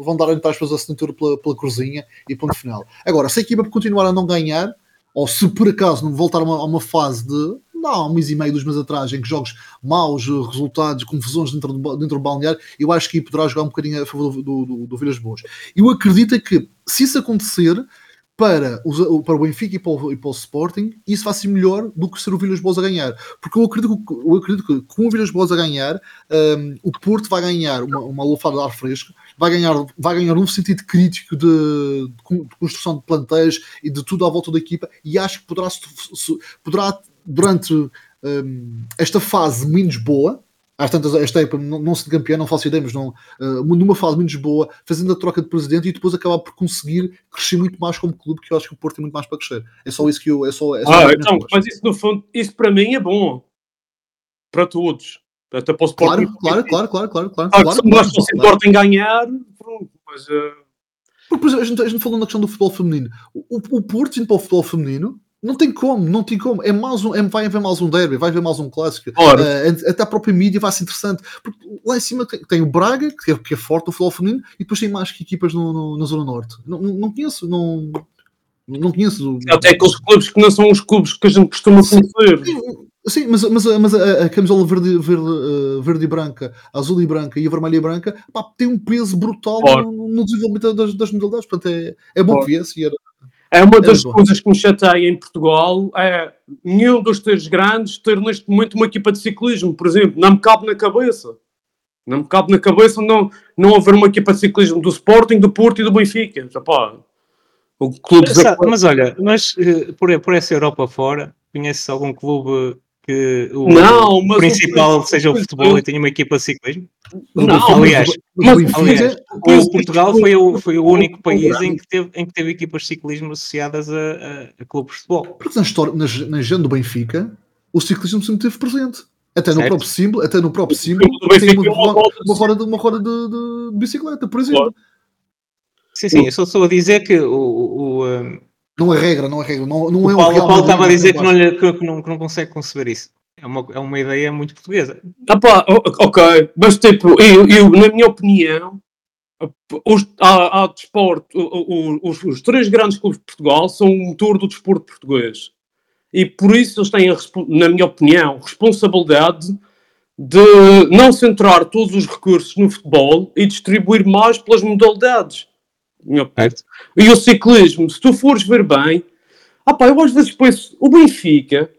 vão dar, entre aspas, a assinatura pela, pela cruzinha e ponto final. Agora, se a equipa continuar a não ganhar, ou se por acaso não voltar a uma, a uma fase de não, um mês e meio, dois meses atrás, em que jogos maus, eh, resultados, confusões dentro do, dentro do balneário, eu acho que poderá jogar um bocadinho a favor do, do, do, do Vilhas Boas. Eu acredito é que, se isso acontecer, para, os, para o Benfica e para o, e para o Sporting, isso vai ser melhor do que ser o Vilhas Boas a ganhar. Porque eu acredito, que- eu acredito que com o Vilhas Boas a ganhar, hum, o Porto vai ganhar uma, uma lufada de ar fresco, vai ganhar, vai ganhar um sentido crítico de, de con- de construção de plantéis e de tudo à volta da equipa, e acho que poderá, poderá durante hum, esta fase menos boa, às tantas, esta época não, não se de campeão, não faço ideia, mas não, uh, numa fase menos boa, fazendo a troca de presidente e depois acabar por conseguir crescer muito mais como clube, que eu acho que o Porto tem muito mais para crescer. É só isso que eu. É só, é só Ah, então, mas isso no fundo, isso para mim é bom. Para todos. Até para o Sporting. Claro, claro, claro, claro, claro, claro. Claro, claro, se claro. importa em ganhar, pronto, mas... eh, Porque, por exemplo, a gente, a gente falou na questão do futebol feminino. O, o Porto indo para o futebol feminino não tem como, não tem como. É mais um, é, vai haver mais um derby, vai haver mais um clássico. Eh, até a própria mídia vai ser interessante. Porque lá em cima tem, tem o Braga, que é, que é forte no futebol feminino, e depois tem mais que equipas no, no- na Zona Norte. Não, não, conheço, não, não conheço. Até aqueles clubes que não são os clubes que a gente costuma Sim. conhecer. Sim, Sim, mas, mas, mas a, a camisola verde, verde, eh, verde e branca, azul e branca e a vermelha e branca pá, tem um peso brutal Claro. no, no desenvolvimento das, das modalidades. Portanto, é, é bom Claro. que viesse e era. É uma das bom. coisas que me chateia em Portugal é nenhum dos três grandes ter neste momento uma equipa de ciclismo, por exemplo, não me cabe na cabeça. Não me cabe na cabeça não, não haver uma equipa de ciclismo do Sporting, do Porto e do Benfica. Epá, o clube Sa- Mas olha, mas eh, por, por essa Europa fora, conheces algum clube que o Não, mas o- principal seja o futebol e tenha uma equipa de ciclismo? Não, aliás, mas, mas- aliás, O Portugal foi o, foi o único país em que teve, em que teve equipas de ciclismo associadas a, a, a clubes de futebol. porque na história, na, na agenda do Benfica, o ciclismo sempre esteve presente. Até no próprio símbolo, até no próprio símbolo, do Benfica tem uma, uma uma, roda de- uma roda, de, de, de- bicicleta, por exemplo. Claro. Sim, sim, eu só estou a dizer que o, o, o, um, Não é regra, não é regra. Não, não o é um Paulo, o Paulo Madrid, estava a é dizer que não, lhe, que, que não, que não consegue conceber isso. É uma, é uma ideia muito portuguesa. Epá, o- ok, mas tipo, eu, eu, na minha opinião, os, há, há desporto, o- o- os, os três grandes clubes de Portugal são o motor do desporto português. E por isso eles têm, a na minha opinião, responsabilidade de não centrar todos os recursos no futebol e distribuir mais pelas modalidades. E o ciclismo, se tu fores ver bem, ah pá, eu às vezes penso, o Benfica,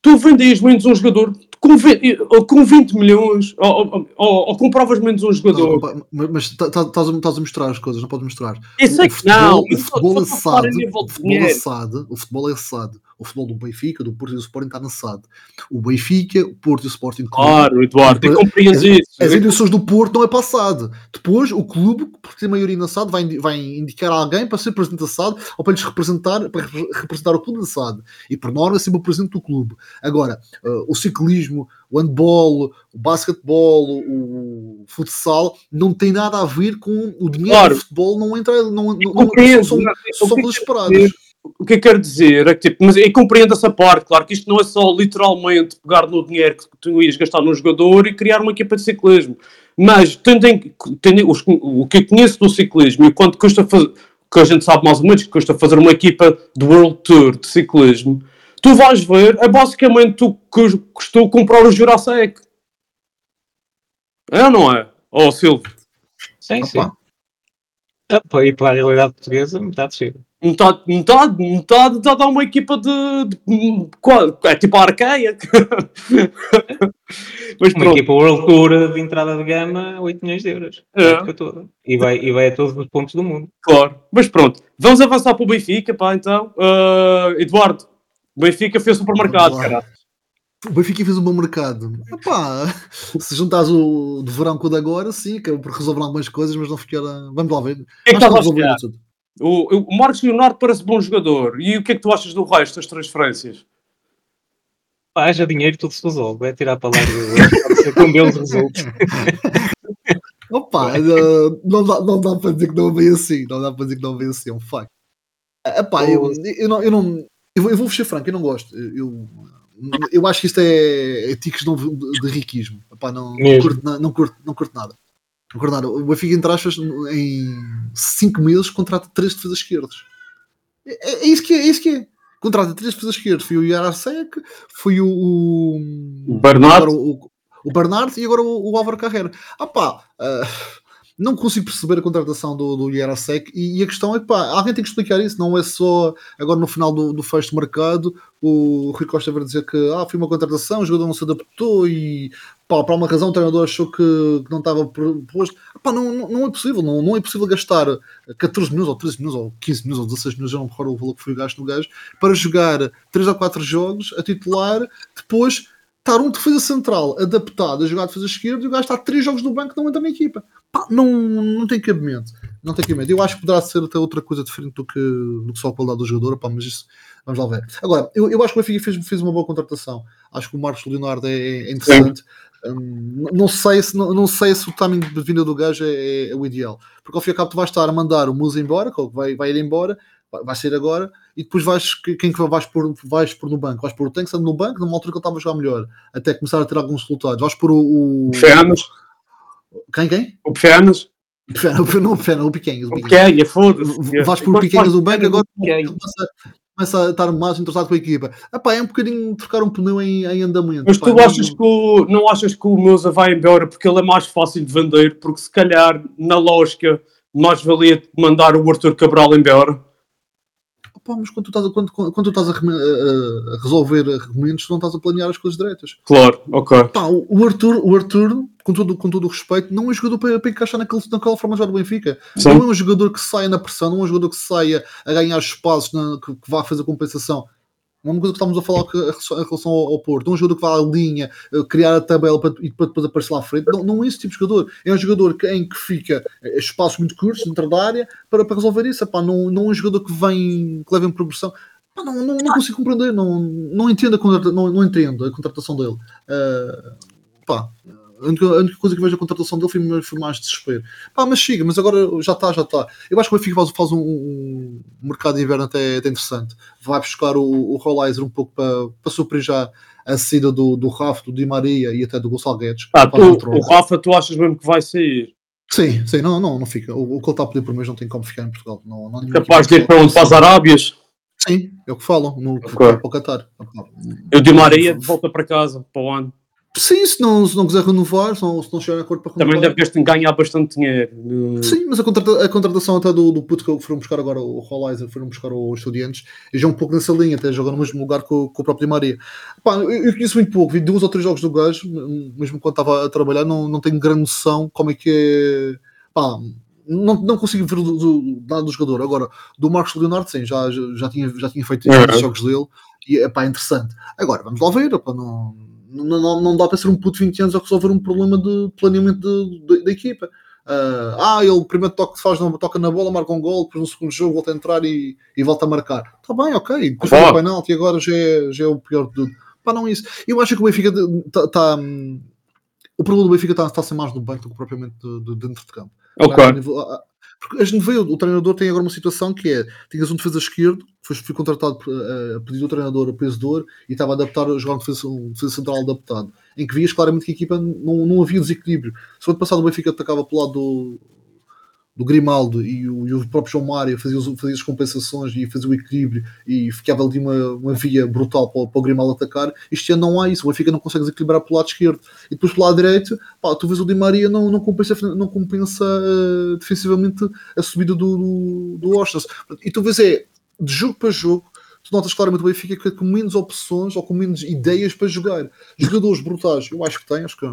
tu vendias menos um jogador com 20, com 20 milhões, ou, ou, ou, ou compravas menos um Não, jogador. pá, mas tá- tá- estás a, mostrar as coisas, não podes mostrar. Eu sei o futebol, não, o futebol só- é só falar a SAD, nível o futebol é. SAD, o futebol é SAD, o futebol do Benfica, do Porto e do Sporting está na SAD. O Benfica, o Porto e o Sporting Claro, Eduardo, eu compreendes As- isso. As eleições do Porto não é SAD. Depois, o clube, por ter maioria na SAD, vai, vai indicar alguém para ser presidente da SAD ou para lhes representar, para repre- representar o clube da SAD. E por norma é sempre o presidente do clube. Agora, eh, o ciclismo, o handball, o basquetebol, o futsal, não tem nada a ver com o dinheiro Claro. do futebol, não entra, não, não, não, são, são o que O que eu quero dizer é que, tipo, mas eu compreendo essa parte, claro que isto não é só literalmente pegar no dinheiro que tu ias gastar no jogador e criar uma equipa de ciclismo. Mas, tendo em, tendo em- os- o que eu conheço do ciclismo e quanto custa fazer, que a gente sabe mais ou menos que custa fazer uma equipa de World Tour de ciclismo, tu vais ver, é basicamente o que custou comprar o Jurassic. É ou não é? Oh, Silvio. Sim, sim. Opa. Ah, pá, e para a realidade portuguesa, metade chega. Metade, metade, metade já dá uma equipa de. de- qual- é tipo a arqueia. Mas Uma pronto. equipa World Tour de entrada de gama, 8 milhões de euros. É. Época toda. E vai, e vai a todos os pontos do mundo. Claro. Mas pronto. Vamos avançar para o Benfica, pá, então. Ah, Eduardo, o Benfica fez supermercado. O Benfica fez um bom mercado. Epá, se juntares o de verão com o de agora, sim, acabou por resolver algumas coisas, mas não ficar. Vamos lá ver. O que é que estás a tudo. O, o Marcos Leonardo parece bom jogador. E o que é que tu achas do resto das transferências? Pá, haja dinheiro, tudo se resolve. É tirar para lá e um deles resulte. Opa, eh, não, dá, não dá para dizer que não veio assim. Não dá para dizer que não veio assim, é um facto. Epá, eu, eu, não, eu não. Eu vou, eu vou ser franco, eu não gosto. Eu, eu acho que isto é, é tiques de, de riquismo. Epá, não, não, curto, na- não, curto, não curto nada. Nada. O Benfica, entre aspas, em 5 meses, contrata 3 defesas esquerdas. É, é isso que é, é isso que é. Contrata 3 defesas esquerdas. Foi o Yarasek, foi o. o Bernardo? agora o, o Bernardo e agora o, o Álvaro Carreira. Ah pá, ah, não consigo perceber a contratação do, do Yarasek e, e a questão é que pá, alguém tem que explicar isso, não é só agora no final do, do fecho de mercado o Rui Costa vai dizer que ah, foi uma contratação, o jogador não se adaptou e pá, uma razão o treinador achou que, que não estava proposto. Pá, não, não, não é possível, não, não é possível gastar 14 milhões ou 13 milhões ou 15 milhões ou 16 milhões, já não me recordo o valor que foi gasto no gajo, para jogar 3 ou 4 jogos a titular, depois estar um defesa central adaptado a jogar defesa esquerda e o gajo está 3 jogos no banco não entra na equipa. Pá, não, não tem cabimento. Não tem cabimento. Eu acho que poderá ser até outra coisa diferente do que, do que só a qualidade do jogador, pá, mas isso vamos lá ver. Agora, eu, eu acho que o Benfica fez, fez uma boa contratação. Acho que o Marcos Leonardo é, é interessante. Hum, não, sei se, não, não sei se o timing de vinda do gajo é, é- é o ideal. Porque ao fim e ao cabo tu vais estar a mandar o Musa embora, que é que vai, vai ir embora, vai, vai sair agora, e depois vais, que- quem que vais pôr, vais pôr no banco? Vais pôr o Tanks no banco, numa altura que ele estava a jogar melhor, até começar a ter alguns resultados. Vais pôr o. o... Feanas? Quem, quem? O Feanas? Não, o Pequeno, o Pequeno. O Pequenha, foda-se. Vais pôr o Piquenhas no banco, agora começa, começa a estar mais interessado com a equipa. Epá, é um bocadinho trocar um pneu em, em andamento. Mas tu não- achas que o, não achas que o Mousa vai embora porque ele é mais fácil de vender? Porque se calhar, na lógica, mais valia mandar o Arthur Cabral embora? Opá, mas quando tu estás, a, quando, quando tu estás a, a- a resolver argumentos, não estás a planear as coisas direitas. Claro, ok. Pá, o o Arthur, o Arthur com, todo, com todo o respeito, não é um jogador para, para encaixar naquele, naquela forma de jogar do Benfica. Sim. Não é um jogador que saia na pressão, não é um jogador que saia a ganhar espaços, na, que, que vá fazer compensação. Uma coisa que estamos a falar que- em relação ao, ao Porto. Um jogador que vá à linha, eh, criar a tabela para, e para depois aparecer lá à frente. Não, não é esse tipo de jogador. É um jogador que, em que fica eh, espaços muito curtos dentro da área para, para resolver isso. Epá, não, não é um jogador que vem, que leva em progressão. Pá, não, não, não consigo compreender, não, não, entendo a não, não entendo a contratação dele. Ah, pá, a única, a única coisa que vejo a contratação dele foi, foi mais desespero. Pá, mas siga, mas agora já está, já está. Eu acho que o Benfica faz, faz um, um mercado de inverno até, até interessante. Vai buscar o, o Rollizer um pouco para, para suprir já a saída do, do Rafa, do Di Maria e até do Gonçalo Guedes. Ah, tu, o Rafa, tu achas mesmo que vai sair? Sim, sim, não, não, não fica. O, o que ele está a pedir por mês não tem como ficar em Portugal. Não, não Capaz de ir para onde? Para as Arábias? Sim, é o que falam, no, Ok. para o Qatar. Eu de Maria volta para casa, para o ano. Sim, se não, se não quiser renovar, se não, se não chegar a acordo para renovar. Também deve ganhar bastante dinheiro. No- Sim, mas a, contrata- a contratação até do, do puto que foram buscar agora, o Rollizer, foram buscar os estudiantes, e já um pouco nessa linha, até jogar no mesmo lugar com, com o próprio Di Maria. Pá, eu, eu conheço muito pouco, vi dois ou três jogos do gajo, mesmo quando estava a trabalhar, não, não tenho grande noção como é que é. Pá, não, não consigo ver do, do lado do jogador. Agora, do Marcos Leonardo, sim, já, já, já tinha, já tinha feito Uhum. os jogos dele, e é pá, interessante. Agora, vamos lá ver, pá, não, não, não, não dá para ser um puto de 20 anos a resolver um problema de planeamento da equipa. Ah, ah, ele primeiro toque que faz, não, toca na bola, marca um gol, depois no segundo jogo volta a entrar e, e volta a marcar. Está bem, ok. Depois foi o penalti e agora já é, já é o pior de tudo. Pá, não é isso. Eu acho que o Benfica está. Tá, hum, o problema do Benfica está tá a ser mais no banco do que propriamente de, de dentro de campo. Ok. A nível- a- Porque gente vê, o treinador tem agora uma situação que é: tinhas um defesa esquerdo, foi, foi contratado a, a pedido do treinador a ouro e estava a adaptar a jogar um defesa, um defesa central adaptado, em que vias claramente que a equipa não, não havia desequilíbrio. Se o ano passado o Benfica atacava pelo lado do, do Grimaldo e o, e o próprio João Mário fazia, fazia as compensações e fazia o equilíbrio e ficava ali uma, uma via brutal para, o- para o Grimaldo atacar, ano não há isso. O Benfica não consegue desequilibrar pelo lado esquerdo e depois pelo lado direito, pá, tu vês o Di Maria não, não compensa, não compensa eh, defensivamente a subida do, do, do. E tu vês é de jogo para jogo. Tu notas claramente o Benfica que com menos opções ou com menos ideias para jogar. Jogadores brutais, eu acho que tem, acho que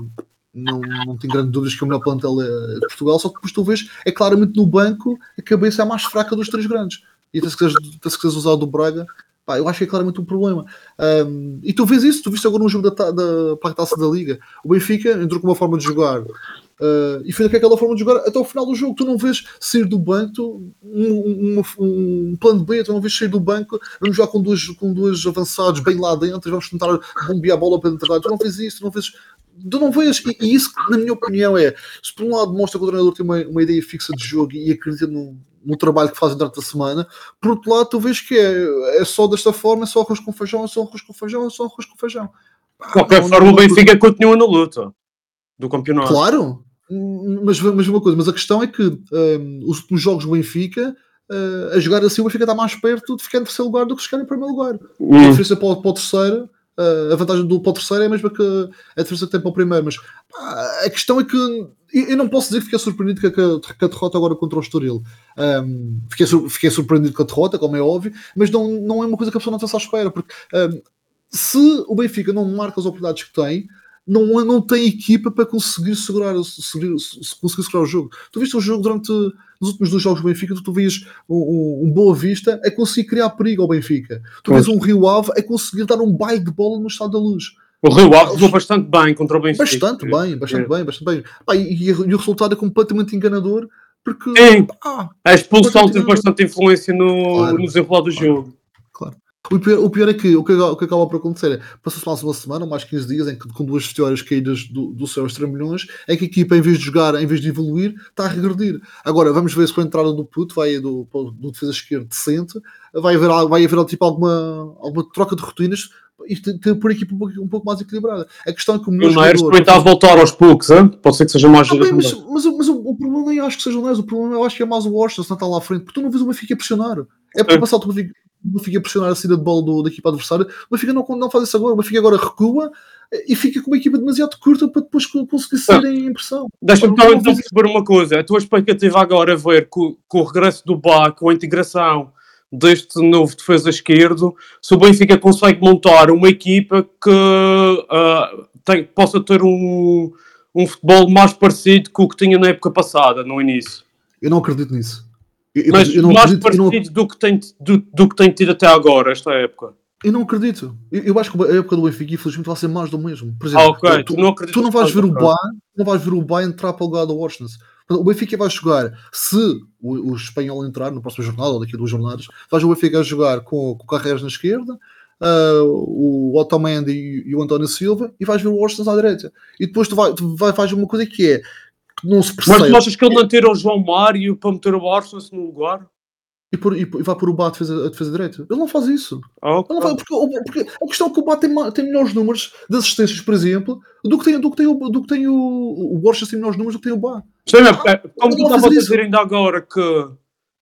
não, não tenho grande dúvidas que o melhor plantel é de Portugal, só que depois tu vês é claramente no banco a cabeça é a mais fraca dos três grandes. E até se quiseres, usar o do Braga, pá, eu acho que é claramente um problema. Um, e tu vês isso, tu viste agora no jogo da, da, para a taça da Liga. O Benfica entrou com uma forma de jogar uh, e fez aquela forma de jogar até o final do jogo. Tu não vês sair do banco, um, um, um plano B, tu não vês sair do banco, vamos jogar com dois, com dois avançados bem lá dentro, vamos tentar bombear a bola para dentro. Tu não vês isso, tu não vês tu não vês, e, e isso, na minha opinião, é se por um lado mostra que o treinador tem uma, uma ideia fixa de jogo e acredita no, no trabalho que fazem durante a semana, por outro lado, tu vês que é, é só desta forma, é só arroz com feijão, é só arroz com feijão, é só arroz com feijão. De qualquer Não, forma, o Benfica continua na luta do campeonato. Claro, mas, mas uma coisa, mas a questão é que hum, os últimos jogos do Benfica. uh, a jogar assim, o Benfica está mais perto de ficar em terceiro lugar do que chegar em primeiro lugar. A Hum. diferença para o, para o terceiro, a vantagem do para o terceiro é a mesma que a diferença que tem para o primeiro. Mas pá, a questão é que eu não posso dizer que fiquei surpreendido com a, derrota agora contra o Estoril. Um, fiquei, fiquei surpreendido com a derrota, como é óbvio, mas não, não é uma coisa que a pessoa não está à espera. Porque um, se o Benfica não marca as oportunidades que tem, não, não tem equipa para conseguir segurar, seguir, conseguir segurar o jogo. Tu viste o jogo durante nos últimos dois jogos do Benfica, tu, tu vias um, um, Boa Vista a conseguir criar perigo ao Benfica. Tu vês um Rio Ave a conseguir dar um baile de bola no estado da luz. O Rio Ave jogou bastante bem contra o Benfica. Bastante bem, bastante É. bem, bastante bem. Pá, e, e- o resultado é completamente enganador porque ah, A expulsão teve bastante influência no, Claro. no desenrolar do jogo. O, pior, o pior é que o que, o que acaba por acontecer é passou-se mais uma semana, mais 15 dias, em que com duas vitórias caídas do, do céu aos 3 milhões, é que a equipa, em vez de jogar, em vez de evoluir, está a regredir. Agora, vamos ver se com a entrada do puto, vai do, do defesa esquerdo decente, vai haver, vai haver tipo, alguma, alguma troca de rotinas e ter, por a equipa um pouco, um pouco mais equilibrada. A questão é que o O melhor Nair jogador- experimentava voltar aos poucos, hein? pode ser que seja mais Ah, bem, mas, mas, o- mas o, o problema nem acho que seja o Neres, o problema eu acho que é mais o Washington se não está lá à frente, porque tu não vês o Benfica a pressionar. É para passar o Benfica. O Benfica pressionar a saída de bola do, da equipa adversária. O Benfica não, não faz isso agora. O Benfica agora recua e fica com uma equipa demasiado curta para depois co- conseguir sair em pressão. Deixa-me então, então perceber uma coisa. A tua expectativa agora é ver com, com o regresso do Bá, com a integração deste novo defesa esquerdo, se o Benfica consegue montar uma equipa que ah, tem, possa ter um, um futebol mais parecido com o que tinha na época passada, no início. Eu não acredito nisso. Eu, Mas eu não mais acredito, eu não- parecido do, que tem, do, do que tem tido até agora, esta época. Eu não acredito. Eu, eu acho que a época do Benfica, infelizmente, vai ser mais do mesmo. Por exemplo, Ah, ok. tu, Tu não tu não vais ver o Bá, não vais ver o Bá entrar para o lugar do Washington. O Benfica vai jogar, se o, o espanhol entrar no próximo jornal ou daqui a duas jornadas, vais o Benfica jogar com, com Carreiras na esquerda, ah, o Otamendi e, e o António Silva, e vais ver o Washington à direita. E depois tu, vai, tu vai, vais ver uma coisa que é não se Mas percebe tu achas que ele não tira o João Mário para meter o Barça no lugar? e, por, e, e vai pôr o Bá a defesa, a defesa direita. Ele não faz isso. Ah, Ele não faz- porque, porque a questão é que o Bá tem, tem melhores números de assistências, por exemplo, do que tem, do que tem, o, do que tem o, o Borges tem melhores números do que tem o Bá. Sim, mas, é, como tu fazer a dizer ainda agora que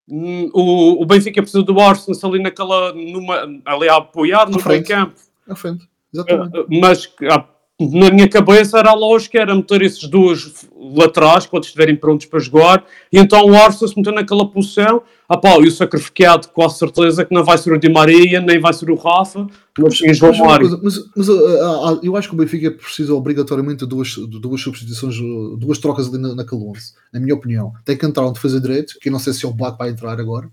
hum, o, o Benfica precisa do Arsenal ali naquela, numa, ali a apoiar no meio campo, À frente. Exatamente. Ah, mas ah, na minha cabeça era a lógica, era meter esses dois laterais quando estiverem prontos para jogar, e então o Arsenal se meter naquela posição, ah pá, e o sacrificado com a certeza que não vai ser o Di Maria, nem vai ser o Rafa, mas Mas Mário. coisa, mas, mas, ah, eu acho que o Benfica precisa obrigatoriamente de duas, de duas substituições, uh, duas trocas ali na, naquele 11, na minha opinião. Tem que entrar um defesa direito, que eu não sei se é o que vai entrar agora,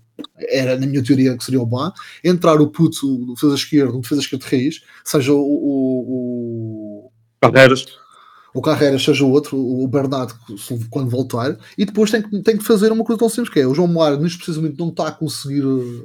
era na minha teoria que seria o Bá, entrar o Puto, o defesa esquerdo, um defesa esquerdo de raiz, seja o, o, o, Carreiras. o Carreras seja o outro, o Bernardo, quando voltar, e depois tem que, tem que fazer uma coisa tão simples que é, o João Mário neste precisamente não está a conseguir,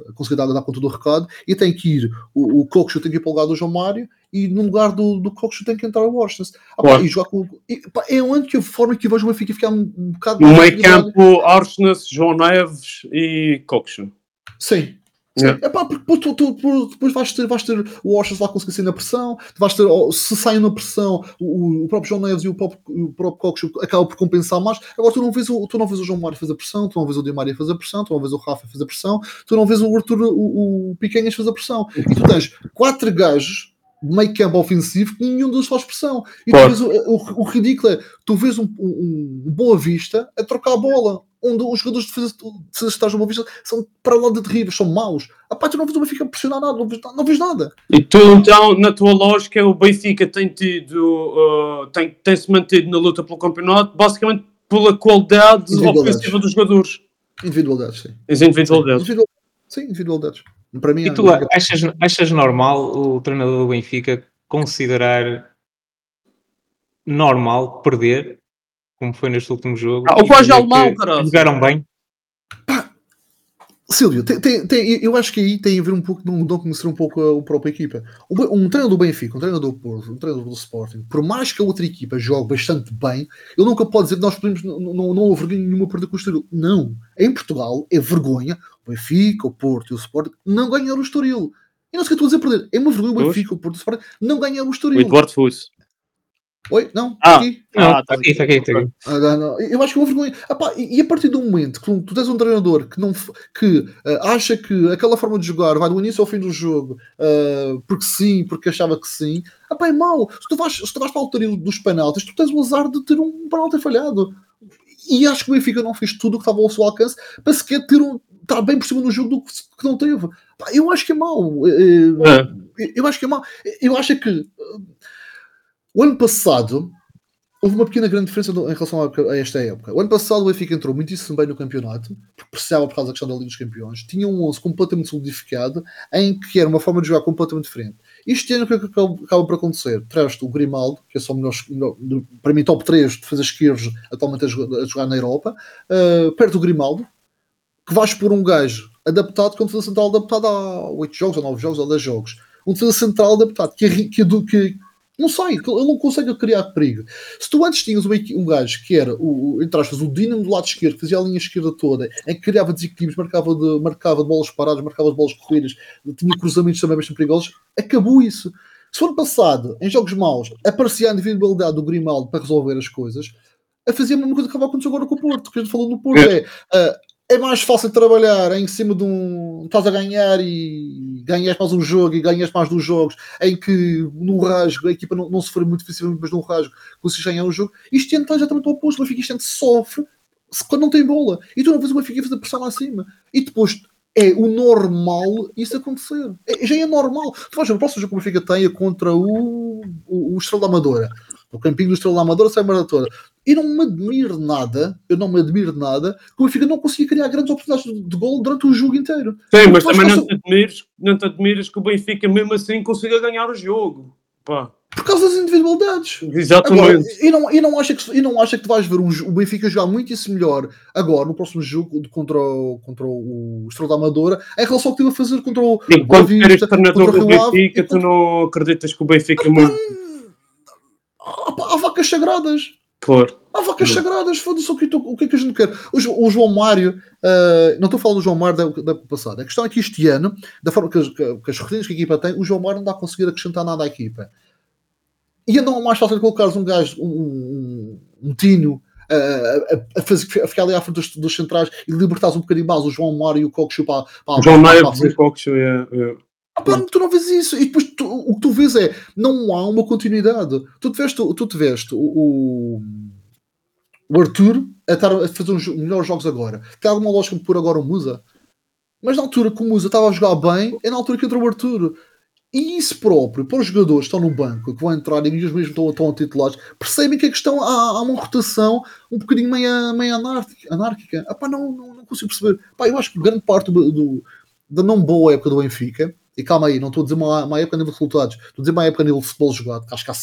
a conseguir dar, dar conta do recado, e tem que ir, o, o Coxo tem que ir para o lugar do João Mário, e no lugar do, do Coxo tem que entrar o Washington. Ah, pá, e jogar com, e, pá, é a única forma que eu vejo o Benfica ficar um, um bocado No meio campo, Arsenal, João Neves e Coxo. Sim. Yeah. Epá, porque depois, tu, tu- tu- depois vais ter, vais ter o Washington lá conseguir sair na pressão, vais ter, se saem na pressão, o, o próprio João Neves e o próprio, o próprio Cox acabam por compensar mais. Agora tu não vês o, tu não vês o João Mário fazer pressão, tu não vês o Di Maria fazer pressão, tu não vês o Rafa fazer pressão, tu não vês o Arthur, o, o Piquenhas fazer pressão. E tu tens quatro gajos de meio campo ofensivo que nenhum deles faz pressão. E tu vês o, o, o ridículo é, tu vês um, um, um Boa Vista a trocar a bola. Onde os jogadores de defesa, do Boa Vista são para lá de terríveis, são maus. Ah, pá, tu não vês o Benfica pressionar nada, não vês, não vês nada. E tu, então, na tua lógica, o Benfica tem tido, uh, tem, tem-se mantido na luta pelo campeonato, basicamente pela qualidade ofensiva dos jogadores. Individualidades, sim. As individualidades. Individual- sim, individualidades. Para mim, E é- tu achas, achas normal o treinador do Benfica considerar normal perder, como foi neste último jogo? Ah, o dizer alemão, caralho. Jogaram bem? Silvio, tem- tem- tem- eu acho que aí tem a ver um pouco de não não conhecer um pouco a, a própria equipa. O Um treinador do Benfica, um treinador do Porto, um treinador do Sporting, por mais que a outra equipa jogue bastante bem, ele nunca pode dizer que nós podemos, não, não, não houve vergonha nenhuma perder com o Estoril. Não. Em Portugal é vergonha o Benfica, o Porto e o Sporting não ganharam o Estoril. E não sei o que eu estou a dizer perder. É uma vergonha o. Benfica, o Porto e o Sporting não ganharam o O Estoril. Eduardo Fuss. Oi? Não? Ah. Aqui? Não, Ah, está aqui, está aqui, está aqui. Ah, não, não. Eu acho que é uma vergonha. Ah, e, e a partir do momento que tu, tu tens um treinador que, não, que ah, acha que aquela forma de jogar vai do início ao fim do jogo ah, porque sim, porque achava que sim, ah, pá, é mau. Se tu vais, se tu vais para a altura dos penaltis, tu tens o azar de ter um penalti falhado. E acho que o Benfica não fez tudo o que estava ao seu alcance para sequer ter um. estar bem por cima do jogo do que, que não teve. Eu acho que é mau. Eh, É. eu acho que é mau. Eu acho que uh, o ano passado houve uma pequena grande diferença em relação a, esta época. O ano passado o Benfica entrou muitíssimo bem no campeonato, porque precisava por causa da questão da Liga dos Campeões. Tinha um 11 completamente solidificado, em que era uma forma de jogar completamente diferente. Este ano o que é acaba, por acontecer? Traz-te o Grimaldo, que é só o melhor, para mim top 3 de defesas esquerdos atualmente a jogar, na Europa, uh, perto do Grimaldo, que vais por um gajo adaptado com defesa central adaptado a 8 jogos, ou 9 jogos, ou 10 jogos. Um defesa central adaptado, que, é que, é que não sei, que ele não consegue criar perigo. Se tu antes tinhas um, um gajo que era, o, entre aspas, o Dinamo do lado esquerdo, que fazia a linha esquerda toda, em que criava desequilíbrios, marcava de, marcava de bolas paradas, marcava de bolas corridas, tinha cruzamentos também bastante perigosos, acabou isso. Se ano passado, em jogos maus, aparecia a individualidade do Grimaldo para resolver as coisas, a fazer a mesma coisa que estava a acontecer agora com o Porto. Que a gente falou no Porto é, ah, é mais fácil trabalhar em cima de um. estás a ganhar e, ganhas mais um jogo e ganhas mais dois jogos, em que no rasgo a equipa não, não sofre muito dificilmente, mas no rasgo consegues ganhar o jogo. Isto está exatamente o oposto. O Benfica isto sofre se- quando não tem bola. E tu não vês o Benfica fazer pressão lá acima. E depois é o normal isso acontecer. É- já é normal. Tu vais ver o próximo jogo que o Benfica tem é contra o, o, o Estrela Amadora. O campinho do Estrela Amadora sai maratona. E não me admiro nada, eu não me admiro nada, que o Benfica não conseguia criar grandes oportunidades de, gol durante o jogo inteiro. Sim, mas também não te, admires, não te admires que o Benfica mesmo assim consiga ganhar o jogo. Pá, Por causa das individualidades. Agora, exatamente. e não, e não acha que, e não acha que tu vais ver um o Benfica jogar muitíssimo melhor agora, no próximo jogo contra o, contra o Estrela Amadora, em relação ao que teve a fazer contra o Enquanto eres treinador do Benfica, tu não acreditas que o Benfica é muito. Pá, Há vacas sagradas. Claro. Há vacas Não. sagradas, foda-se o que, o que é que a gente quer. O, o João Mário, ah, não estou a falar do João Mário da, da passada. A questão é que este ano, da forma que as, que, que as rotinas que a equipa tem, o João Mário não está a conseguir acrescentar nada à equipa. E ainda é mais fácil de colocares um gajo, um, um, um Tinho, ah, a, a, fazer, a ficar ali à frente dos, dos centrais e libertares um bocadinho mais o João Mário e o Coxo para, para, O João para, Maia para a frente. de Cox, é, é. Pá, tu não vês isso. E depois tu- o que tu vês é não há uma continuidade. Tu te veste, tu te veste o, o, Arthur a, estar a fazer uns jo- melhores jogos agora. Tem alguma lógica de pôr agora o Musa? Mas na altura que o Musa estava a jogar bem, é na altura que entrou o Arthur. E isso próprio, para os jogadores que estão no banco, que vão entrar e eles mesmos estão, estão titulares, percebem que a questão há, há uma rotação um bocadinho meio, meio anárquica. anárquica. Ah, pá, não, não, não consigo perceber. Pá, eu acho que grande parte do, do- da não boa época do Benfica, e calma aí, não estou a dizer uma, uma época a nível de resultados, estou a dizer uma época a nível de futebol jogado, acho que há,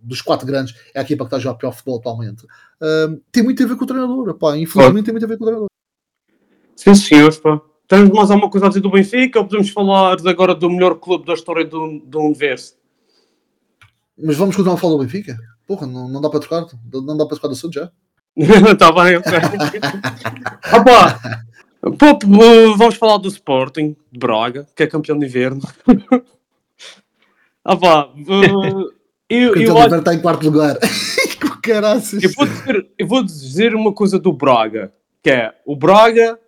dos quatro grandes é a equipa que está a jogar pior futebol atualmente. Ahm, tem muito a ver com o treinador, pá, infelizmente tem muito a ver com o treinador. Sim, senhores, pá. Temos mais alguma coisa a dizer do Benfica ou podemos falar agora do melhor clube da história do, do universo? Mas vamos continuar a falar do Benfica? Porra, não, não dá para trocar, não dá para trocar do assunto já. Está bem, ok. Opa, pô, pô, vamos falar do Sporting de Braga, que é campeão de inverno. Opa, uh, eu, eu, o acho- está em quarto lugar. Caraças. eu, vou dizer, eu vou dizer uma coisa do Braga, que é, o Braga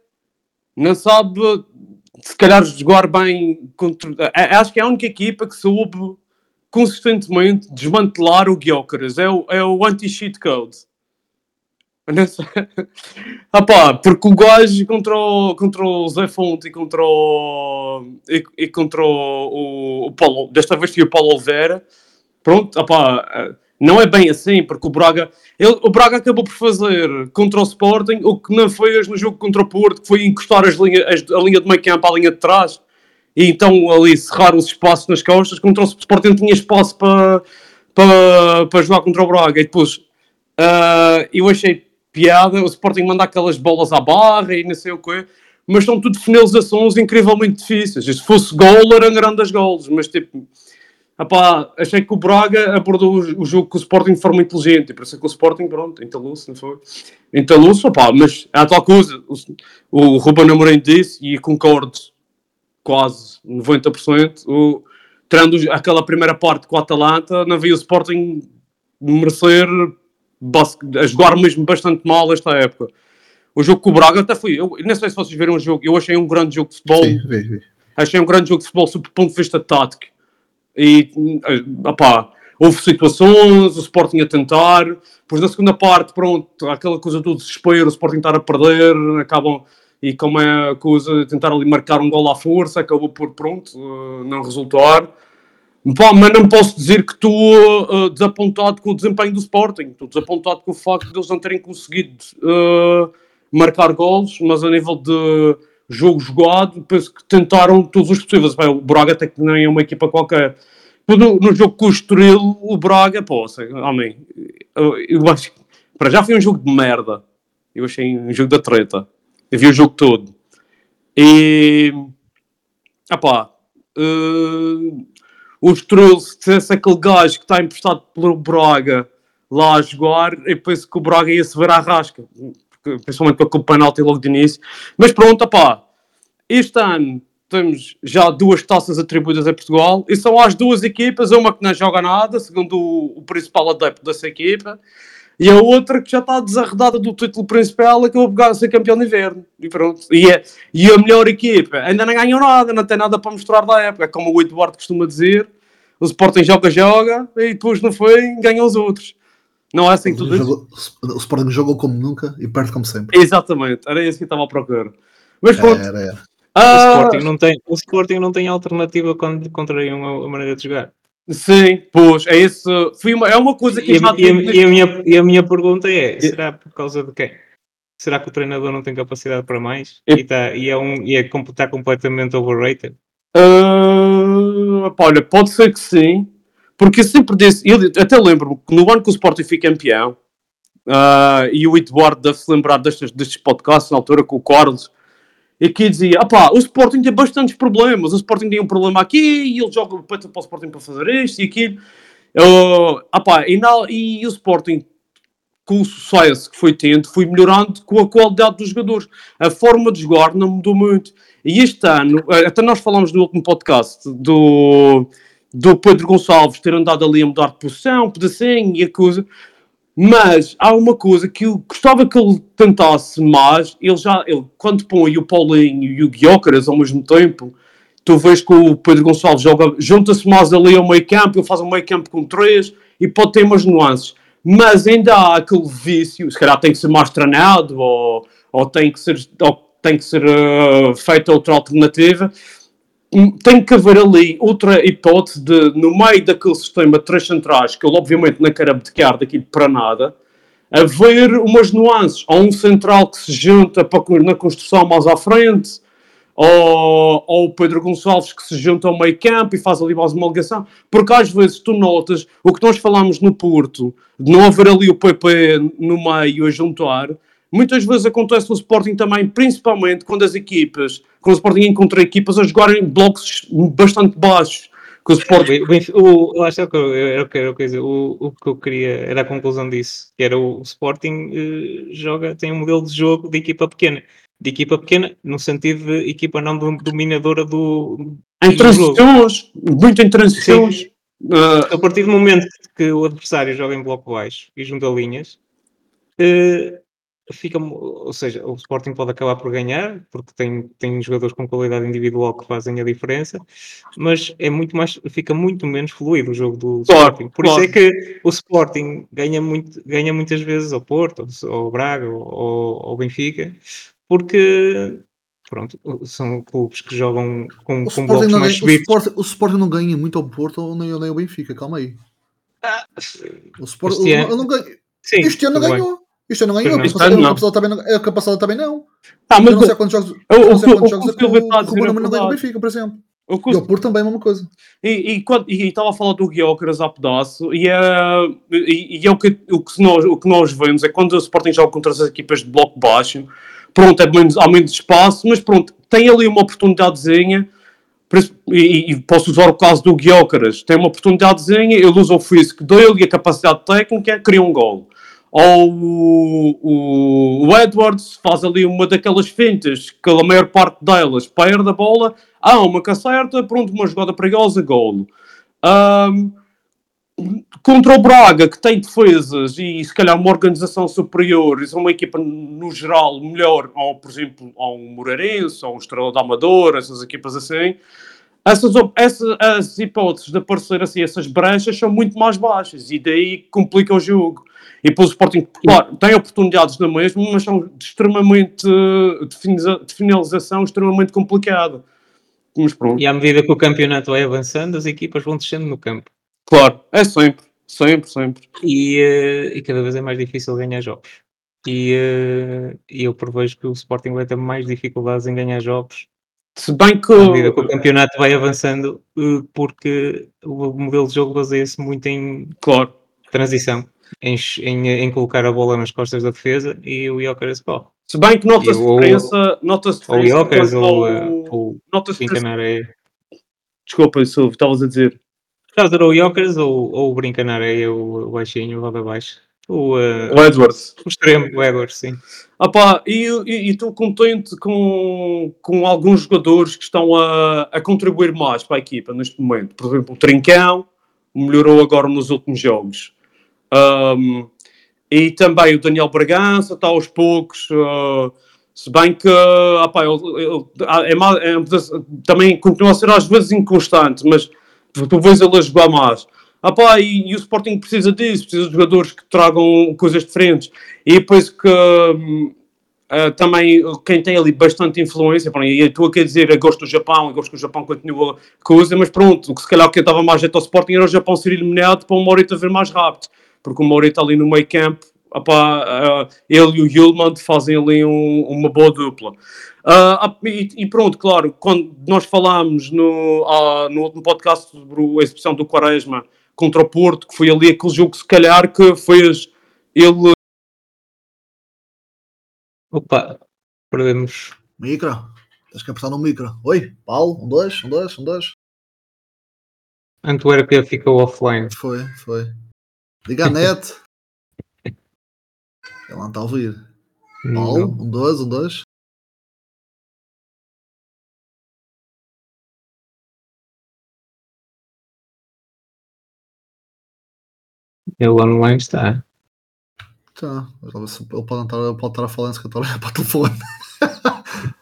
não sabe, se calhar, jogar bem contra... é- Acho que é a única equipa que soube consistentemente desmantelar o Gyökeres. É o, é o anti-cheat code. Não. Ah pá, porque o gajo contra o, contra o Zé Fonte e contra o, e, e contra o, o Paulo, desta vez tinha o Paulo Oliveira, pronto, ah pá, eh, não é bem assim, porque o Braga, ele, o Braga acabou por fazer contra o Sporting o que não fez no jogo contra o Porto, que foi encostar as linha, as- a linha de meio campo à linha de trás, e então ali cerrar os espaços nas costas, contra o Sporting tinha espaço para, para, para jogar contra o Braga, e depois ah, eu achei piada o Sporting manda aquelas bolas à barra e não sei o quê, mas são tudo finalizações incrivelmente difíceis. E se fosse gol, eram grandes golos, mas tipo, apá, achei que o Braga abordou o, jogo com o Sporting de forma inteligente, e isso é que o Sporting, pronto, entalou-se, não foi? Entalou-se, opá, mas há tal coisa, o, o Ruben Amorim disse, e concordo quase 90%, o, tirando aquela primeira parte com o Atalanta, não vi o Sporting merecer a jogar mesmo bastante mal esta época. O jogo com o Braga até foi. Eu não sei se vocês viram o jogo, eu achei um grande jogo de futebol. Sim, vê. Achei um grande jogo de futebol sob o ponto de vista tático. E, eh, opá, houve situações, o Sporting a tentar, depois na segunda parte, pronto, aquela coisa do desespero, o Sporting estar a perder, acabam, e como é a coisa, tentar ali marcar um gol à força, acabou por, pronto, eh, não resultar. Mas não posso dizer que estou eh, desapontado com o desempenho do Sporting. Estou desapontado com o facto de eles não terem conseguido eh, marcar gols, mas a nível de jogo jogado, penso que tentaram todos os possíveis. Bem, o Braga até que nem é uma equipa qualquer. No, no jogo com o o Braga, pô, homem, eu, eu acho que para já foi um jogo de merda. Eu achei um jogo da treta. Eu vi o jogo todo. E. Ah pá. eh, o Estoril, se tivesse aquele gajo que está emprestado pelo Braga lá a jogar, eu penso que o Braga ia se ver à rasca. Principalmente com aquele penalti logo de início. Mas pronto, opá. Este ano temos já duas taças atribuídas a Portugal e são as duas equipas, uma que não joga nada, segundo o, principal adepto dessa equipa. E a outra que já está desarredada do título principal acabou por ser campeão de inverno. E pronto. E, é, e a melhor equipa ainda não ganhou nada, não tem nada para mostrar da época. Como o Eduardo costuma dizer, o Sporting joga, joga e depois no fim ganham os outros. Não é assim que tu dizes? O Sporting jogou como nunca e perde como sempre. Exatamente, era isso que eu estava à procura. Mas pronto. Era, era. O ah, Sporting, não tem, o Sporting não tem alternativa quando contrariam a, a maneira de jogar. Sim, pois, é isso. Foi uma, é uma coisa que E eu já a, e a- e a minha, e a minha pergunta é: será por causa de quem? Será que o treinador não tem capacidade para mais? Eu- E, tá, e, é um, e é, está completamente overrated? Pá, olha, pode ser que sim, porque eu sempre disse, eu até lembro-me que no ano que o Sporting foi campeão, ah, e o Eduardo deve-se lembrar destes, destes podcasts na altura com o Carlos, e que dizia: ah pá, o Sporting tem bastantes problemas, o Sporting tem um problema aqui, e ele joga para o Sporting para fazer isto e aquilo. Ah, ah pá, e, e o Sporting com o sucesso que foi tendo, foi melhorando com a qualidade dos jogadores. A forma de jogar não mudou muito. E este ano, eh, até nós falamos no último podcast do, do Pedro Gonçalves ter andado ali a mudar de posição, pedacinho e a coisa. Mas há uma coisa que eu gostava que ele tentasse mais. Ele já, ele, quando põe o Paulinho e o Guiócaras ao mesmo tempo, tu vês que o Pedro Gonçalves joga, junta-se mais ali ao meio campo, ele faz um meio campo com três e pode ter umas nuances. Mas ainda há aquele vício, se calhar tem que ser mais treinado ou, ou tem que ser, ou tem que ser eh, feita outra alternativa. Hum, Tem que haver ali outra hipótese de, no meio daquele sistema de três centrais, que ele obviamente não quer abdicar daquilo para nada, haver umas nuances. Ou um central que se junta para, na construção mais à frente, ou, o Pedro Gonçalves que se junta ao meio campo e faz ali mais uma ligação. Porque às vezes tu notas o que nós falamos no Porto, de não haver ali o PP no meio a juntar, muitas vezes acontece no Sporting também, principalmente quando as equipas, quando o Sporting encontra equipas a jogarem blocos bastante baixos. Que o Sporting O, Benf- o, lá está o que eu- era o era coisa, o, o que eu queria era a conclusão disso, que era o, Sporting eh, joga, tem um modelo de jogo de equipa pequena. De equipa pequena, no sentido de equipa não dom- dominadora do, em transições, muito em transições. Ah, A partir do momento que o adversário joga em bloco baixo e junta linhas, eh, fica, ou seja, o Sporting pode acabar por ganhar, porque tem, tem jogadores com qualidade individual que fazem a diferença, mas é muito mais, fica muito menos fluido o jogo do Claro, Sporting. Por isso claro. é que o Sporting ganha, muito, ganha muitas vezes ao Porto, ou ao Braga, ou ao Benfica, porque pronto, são clubes que jogam com, O com Sporting, blocos não mais ganha, o. Sporting, o Sporting não ganha muito ao Porto nem, nem ao Benfica, calma aí. O Sporting Este ano- não, não ganha. Sim, este ano não tudo bem. Ganhou. Este ano não ganhou. Não. não. a capacidade também não. A capacidade também não. Eu mas não sei quantos jogos, o- eu não sei o- quantos o- jogos o é que que ele o o é não. Benfica, por exemplo. o o ao Porto também é a mesma coisa. E, quando- estava a falar do Guiócaras a pedaço, e, é, e, e é o que, o, que nós, o que nós vemos é quando o Sporting joga contra as equipas de bloco baixo, pronto, é menos, há menos espaço, mas pronto, tem ali uma oportunidadezinha, por e, e posso usar o caso do Guiócaras, tem uma oportunidadezinha, ele usa o físico dele e a capacidade técnica, cria um gol. Ou o, o, o Edwards faz ali uma daquelas fintas, que a maior parte delas perde a bola, há uma que pronto, uma jogada perigosa, golo. Ahm, contra o Braga, que tem defesas e se calhar uma organização superior, e uma equipa no geral melhor, ou por exemplo, ou um Moreirense, ou um Estrela da Amadora, essas equipas assim, essas, op- essa- as hipóteses de aparecer assim, essas brechas são muito mais baixas e daí complica o jogo. E depois o Sporting, claro, tem oportunidades na mesma, mas são de extremamente de finaliza- de finalização extremamente complicada. Mas pronto, E à medida que o campeonato vai avançando, as equipas vão descendo no campo. claro, é sempre, sempre, sempre. E, eh, e cada vez é mais difícil ganhar jogos. E, eh, e eu prevejo que o Sporting vai ter mais dificuldades em ganhar jogos Se bem que. à medida que o campeonato vai avançando, eh, porque o modelo de jogo baseia-se muito em Claro. transição, em, em, em colocar a bola nas costas da defesa e o Jokeres corre. Se bem que nota-se diferença. Nota-se Ou o diferença. Jokeres ou, eh, ou Nota-se diferença. Desculpa, Silvio, estavas a dizer. Estás a dizer o Jokeres ou, ou o brinca na areia, o, o baixinho, o roda baixo? O, eh, O Edwards. o extremo, o Edwards, sim. Ah pá, e e- e estou contente com, com alguns jogadores que estão a, a contribuir mais para a equipa neste momento. Por exemplo, o Trincão melhorou agora nos últimos jogos. Ahm, e também o Daniel Bragança está aos poucos. uh, se bem que ah, pá, ele- ele- é mal- é- também continua a ser às vezes inconstante, mas tu vês ele a jogar mais. Ah, pá, e, e o Sporting precisa disso, precisa de jogadores que tragam coisas diferentes. E depois que hum, ah, também quem tem ali bastante influência, pá, e eu estou a dizer, eu gosto do Japão, eu gosto que o Japão continua com coisa, mas pronto, o que se calhar que dava mais jeito ao Sporting era o Japão ser eliminado para o Morita vir mais rápido, porque o Morita ali no meio campo, ah, ele e o Yulman fazem ali um- uma boa dupla. Ah, e, e pronto, claro, quando nós falámos no, ah, no último podcast sobre a exibição do Quaresma contra o Porto, que foi ali aquele jogo, se calhar, que fez ele Opa, perdemos. Micro. Tens que apertar no micro. Oi, Paulo, um, dois, um, dois, um, dois. Antuérpia ficou offline. Foi, foi. Liga a net. Ele não está a ouvir. Paulo, Não. um, dois, um, dois. Ele online está. Tá. Ele pode estar, pode estar a falar antes que eu estou a olhar para o telefone.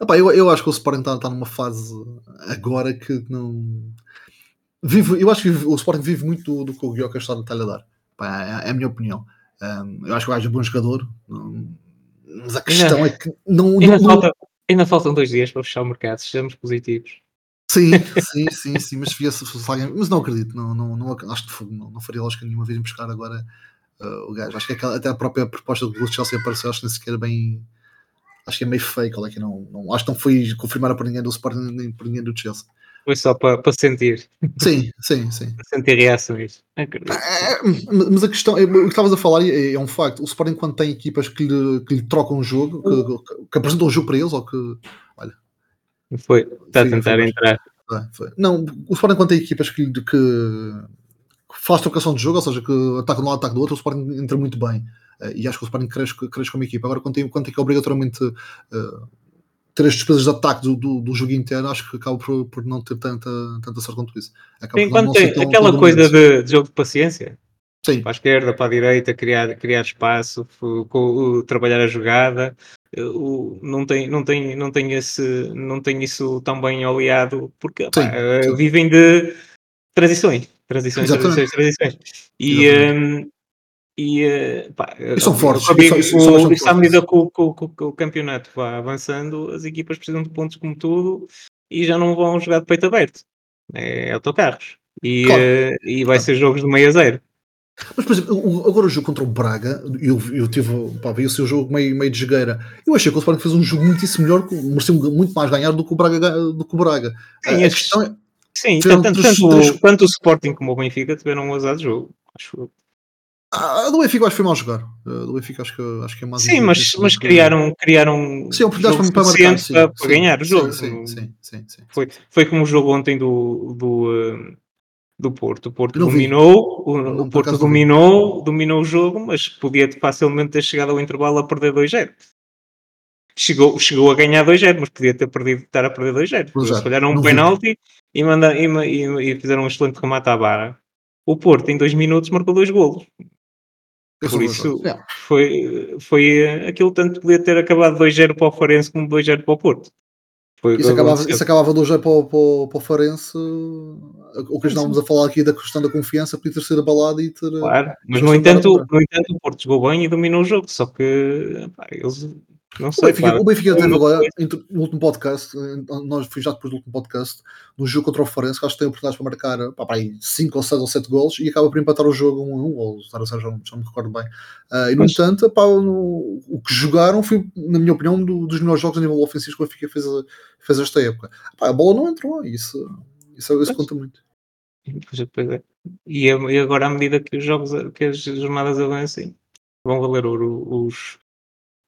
Epá, eu, eu acho que o Sporting está, está numa fase agora que não. Vive, eu acho que o Sporting vive muito do, que o Guioca está, a dar. Pá, é, é a minha opinião. Um, eu acho que o gajo é um bom jogador. um, mas a questão é que não. Ainda, não- falta, ainda faltam dois dias para fechar o mercado, sejamos positivos. Sim, sim, sim, sim, mas se fosse alguém. Mas não acredito, não, não, não, ac- acho que não, não faria lógica nenhuma vir buscar agora uh, o gajo. Acho que aquela- até a própria proposta do Chelsea apareceu, acho que nem sequer bem. Acho que é meio fake, olha que não, não, acho que não foi confirmada por ninguém do Sporting nem por ninguém do Chelsea. Foi só para, para sentir, Sim, sim, sim. para sentir reações. Acredito. É, mas a questão, é, o que estavas a falar é, é um facto. O Sporting, quando tem equipas que lhe, que lhe trocam o jogo, que, que- que apresentam o jogo para eles, ou que. Foi, está a Sim, tentar foi entrar. Ah, foi. Não, o Sporting quando tem equipas que, que, que faz trocação de jogo, ou seja, que ataca de um lado, ataca do outro, o Sporting entra muito bem. Eh, e acho que o Sporting cresce, cresce como equipa. Agora, quando tem, quando tem que obrigatoriamente eh, ter as despesas de ataque do, do, do jogo inteiro, acho que acaba por, por não ter tanta, tanta sorte quanto isso. Acaba por não- tem aquela tão coisa de, de jogo de paciência, Sim, para a esquerda, para a direita, criar, criar espaço, trabalhar a jogada. eh, o- não, tem, não, tem, não, tem esse, não tem isso tão bem oleado, porque pá, Sim, eh, sim. vivem de transições, transições, Exatamente. transições, transições. E, Exatamente. E, eh, pá, E são fortes, isso à medida que o, que o- campeonato vai avançando, as equipas precisam de pontos como tudo e já não vão jogar de peito aberto. É autocarros. E, Claro. eh, e vai Claro. ser jogos de meio a zero. Mas, por exemplo, agora o jogo contra o Braga, eu, eu tive, pá, vi o seu jogo meio, meio de jogueira. Eu achei que o Sporting fez um jogo muitíssimo melhor, mereceu muito mais ganhar do que o Braga. ga- Do que o Braga. Sim, a, questão é, Sim, tanto, três- tanto, três- tanto o Sporting como o Benfica tiveram um azar de jogo. Acho. A, a do Benfica acho que foi mal jogar. A do Benfica acho que, acho que é mais Sim, mas, mas criaram, criaram Sim, oportunidades para, marcar. Sim, para, sim, ganhar o jogo. Sim, sim, sim. Foi, foi como o jogo ontem do, do, eh, do Porto. O Porto dominou, o, Não, o por Porto dominou, dominou o jogo, mas podia facilmente ter chegado ao intervalo a perder 2-0. Chegou, chegou a ganhar 2-0, mas podia ter perdido, estar a perder 2-0. Pois Eles é, falharam um penalti e, manda, e, e- e fizeram um excelente remate à barra. O Porto, em dois minutos, marcou dois golos. Eu Por isso, foi, foi eh, aquilo tanto podia ter acabado 2-0 para o Farense como 2-0 para o Porto. Foi Isso acabava, isso acabava de hoje para, o- para, o- para o Farense. O que estávamos a falar aqui da questão da confiança, podia ter sido abalado e ter. Claro, mas no entanto, no entanto o Porto jogou bem e dominou o jogo, só que pá, eles não O sei. Benfica, pá, o Benfica teve agora, no último podcast, nós fui já depois do último podcast, no jogo contra o Farense, que acho que tem oportunidades para marcar 5 ou 6 ou 7 golos e acaba por empatar o jogo 1 a 1 ou 0 a 0, já não, me recordo bem. Ah, e no Mas- entanto, pá, no- o que jogaram foi, na minha opinião, um do- dos melhores jogos a nível ofensivo que o Benfica fez, a- fez esta época. Pá, a bola não entrou, isso, isso, isso conta muito. Pois é, é. E, a- e agora, à medida que os jogos, que as jornadas avancem, vão valer ouro os,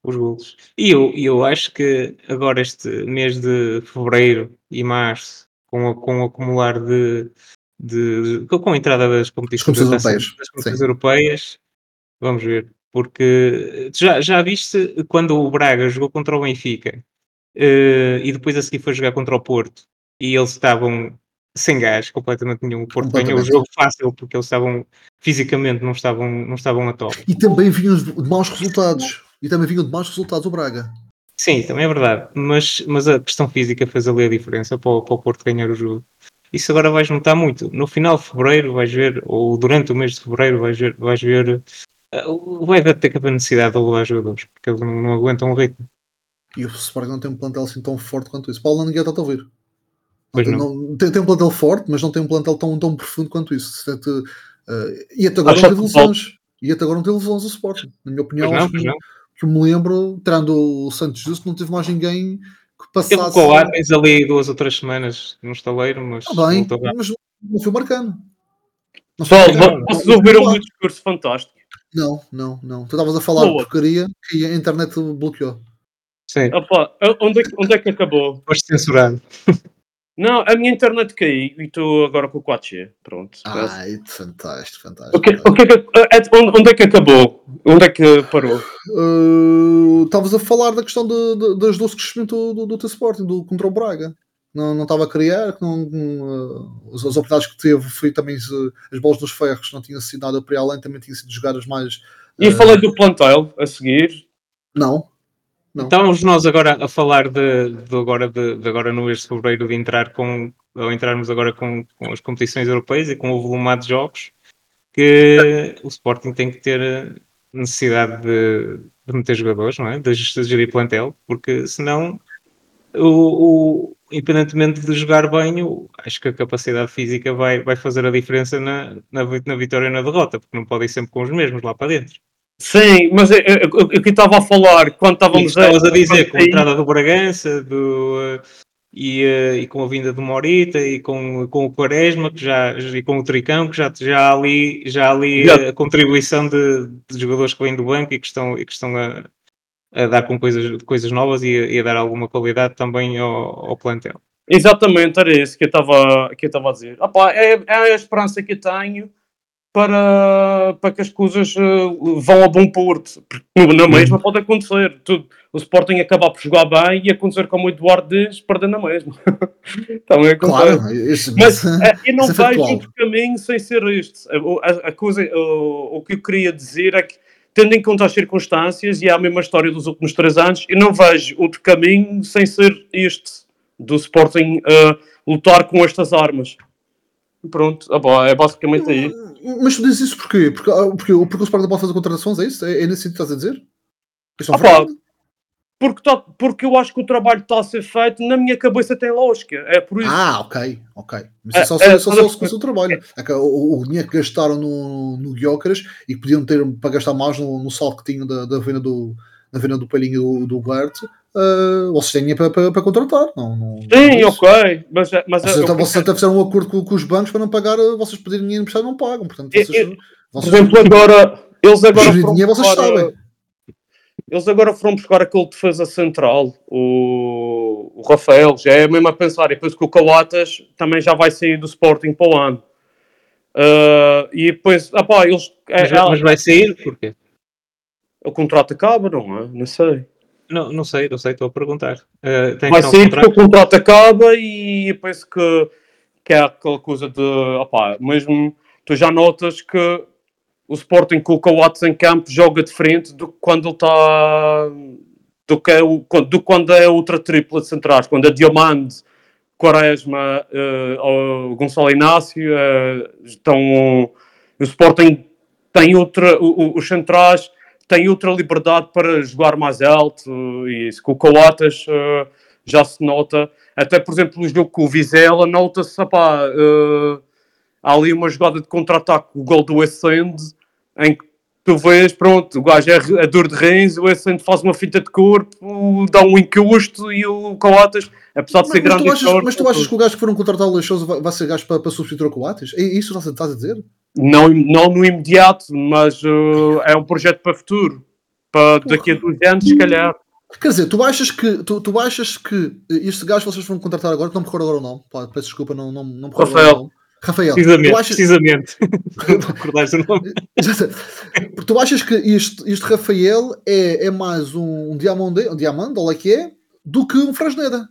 os golos. E eu, eu acho que agora, este mês de fevereiro e março, com, o- com o acumular de. de com a entrada das competições, europeias, das competições europeias, vamos ver. Porque já, já viste quando o Braga jogou contra o Benfica eh, e depois a seguir foi jogar contra o Porto e eles estavam sem gás, completamente nenhum. O Porto ganhou o jogo fácil porque eles estavam fisicamente não estavam, não estavam a top. E também vinham de maus resultados. E também vinham de maus resultados o Braga. Sim, também é verdade. Mas, mas a questão física fez ali a diferença para o, para o Porto ganhar o jogo. Isso agora vais notar muito. No final de fevereiro vais ver, ou durante o mês de fevereiro vais ver, vais ver eh, o Eva ter que a necessidade de alugar jogadores, porque eles não, não aguentam o ritmo. E o Sporting não tem um plantel assim tão forte quanto isso. Paulo, não ninguém está a ouvir. Não Pois tem, não. não- tem, tem um plantel forte, mas não tem um plantel tão, tão profundo quanto isso. Portanto, eh, e até agora Acho não teve lesões. E até agora não teve lesões o Sporting. Na minha opinião, Pois não, acho pois que, não. Que me lembro, tirando o Santos Justo, não teve mais ninguém que passasse. o Coates tens ali duas ou três semanas no estaleiro, mas Está bem, a- mas não foi marcando. Não vocês Não, ouviram o discurso fantástico? Não, não, não. Tu estavas a falar de Boa. porcaria que a internet bloqueou. Sim, Opa, onde é, que- onde é que acabou? foste censurado. Não, a minha internet caiu e estou agora com o 4G. Pronto. Ai, fantástico, fantástico. O que, o que é onde é que acabou? Onde é que parou? Uh, Estavas a falar da questão de, de- das 12 crescimento do, do, do Sporting, do, contra o Braga. Não não estava a criar, que não, uh, as, as oportunidades que teve foi também uh, as bolas dos ferros, não tinha sido nada para ir além, também tinham sido jogadas mais. E uh, falei do plantel a seguir. Não, Não. Estávamos nós agora a falar de, de agora, de, de agora no mês de fevereiro de entrar com, ou entrarmos agora com, com as competições europeias e com o volumado de jogos que o Sporting tem que ter necessidade de, de meter jogadores, não é? De, gerir plantel, porque senão o, o- independentemente de jogar bem, o- acho que a capacidade física vai, vai fazer a diferença na, na, na vitória e na derrota, porque não podem ir sempre com os mesmos lá para dentro. Sim, mas eu, que estava a falar quando estávamos estavas a dizer com a entrada do Bragança do, e, eh, e com a vinda do Morita e com, com o Quaresma que já, e com o Tricão, que já, já ali, já ali eh, a contribuição de, de jogadores que vêm do banco e que estão, e que estão a, a dar com coisas, coisas novas e a, e a dar alguma qualidade também ao, ao plantel. Exatamente, era isso que eu estava a dizer. Opá, é, é a esperança que eu tenho para, para que as coisas eh, vão a bom porto. Porque na mesma pode acontecer. Tudo, o Sporting acabar por jogar bem e acontecer como o Eduardo diz, perder na mesma. Também acontece. claro. Isso, Mas eh, eu não é vejo outro caminho sem ser este. A, a- a coisa, o, o que eu queria dizer é que, tendo em conta as circunstâncias e é a mesma história dos últimos três anos, eu não vejo outro caminho sem ser este, do Sporting eh, lutar com estas armas. Pronto, ah, é basicamente aí. Mas tu dizes isso porquê? Porque, ah, porque, porque o Sporting pode fazer contratações, é isso? É, é nesse sentido que estás a dizer? É Ah, pá? Porque, porque eu acho que o trabalho está a ser feito, na minha cabeça tem lógica. É por isso. Ah, ok, ok. Mas É, é só, é, só, só, todas- só com o seu trabalho. É o, o dinheiro que gastaram no, no Guiocas e que podiam ter para gastar mais no, no saldo que tinham da, da venda do, da venda do Palhinho do, do Garte, ah, vocês têm dinheiro para, para, para contratar. Não, não, não é Sim, isso. ok. Mas, é- mas Vocês, eu- então, vocês até fizeram um acordo com, com os bancos para não pagar, vocês pedirem dinheiro emprestado não pagam. Portanto, Eu- vocês, eu- por vocês exemplo, agora eles agora dinheiro, vocês buscar, sabem. Uh, Eles agora foram buscar aquele defesa central, o, o Rafael, já é mesmo a pensar. E depois que o Coatas também já vai sair do Sporting para o ano. Uh, e depois, ah pá, eles. É, Mas, é- mas vai sair? Porquê? o contrato acaba, não é? Não sei. Não, não sei, não sei, estou a perguntar. Tem Vai sair porque o contrato acaba e eu penso que, que é aquela coisa de. Opá, mesmo tu já notas que o Sporting com o Coates em campo joga de frente do que quando ele está. do que é o, do quando é outra tripla de centrais, quando é Diamante, Quaresma, o Gonçalo Inácio, eh, estão. O Sporting tem outra. o- os centrais têm outra liberdade para jogar mais alto e isso com o Coates eh, já se nota. Até, por exemplo, o jogo com o Vizela, nota-se, eh, há ali uma jogada de contra-ataque, o gol do Essend, em que tu vês, pronto, o gajo é, é dor de rins, o Essend faz uma fita de corpo, dá um encosto e o Coates, apesar de ser Mas, mas, grande tu achas, mas tu achas que o gajo que foram contratar o Leixoso vai, vai ser gajo para, para substituir o Coates? É isso que estás a- a dizer? não, não no imediato, mas eh, é um projeto para futuro. Para daqui a dois anos, se calhar. Quer dizer, tu achas que, tu, tu achas que este gajo que vocês foram contratar agora, que não me recordo agora o nome, pá, peço desculpa, não, não, não me recordo agora Rafael. o nome. Rafael, Precisamente, tu achas, precisamente. Recordaste o nome? tu achas que este, este Rafael é, é mais um, um diamante, um diamante, olha que é, do que um Frasneda?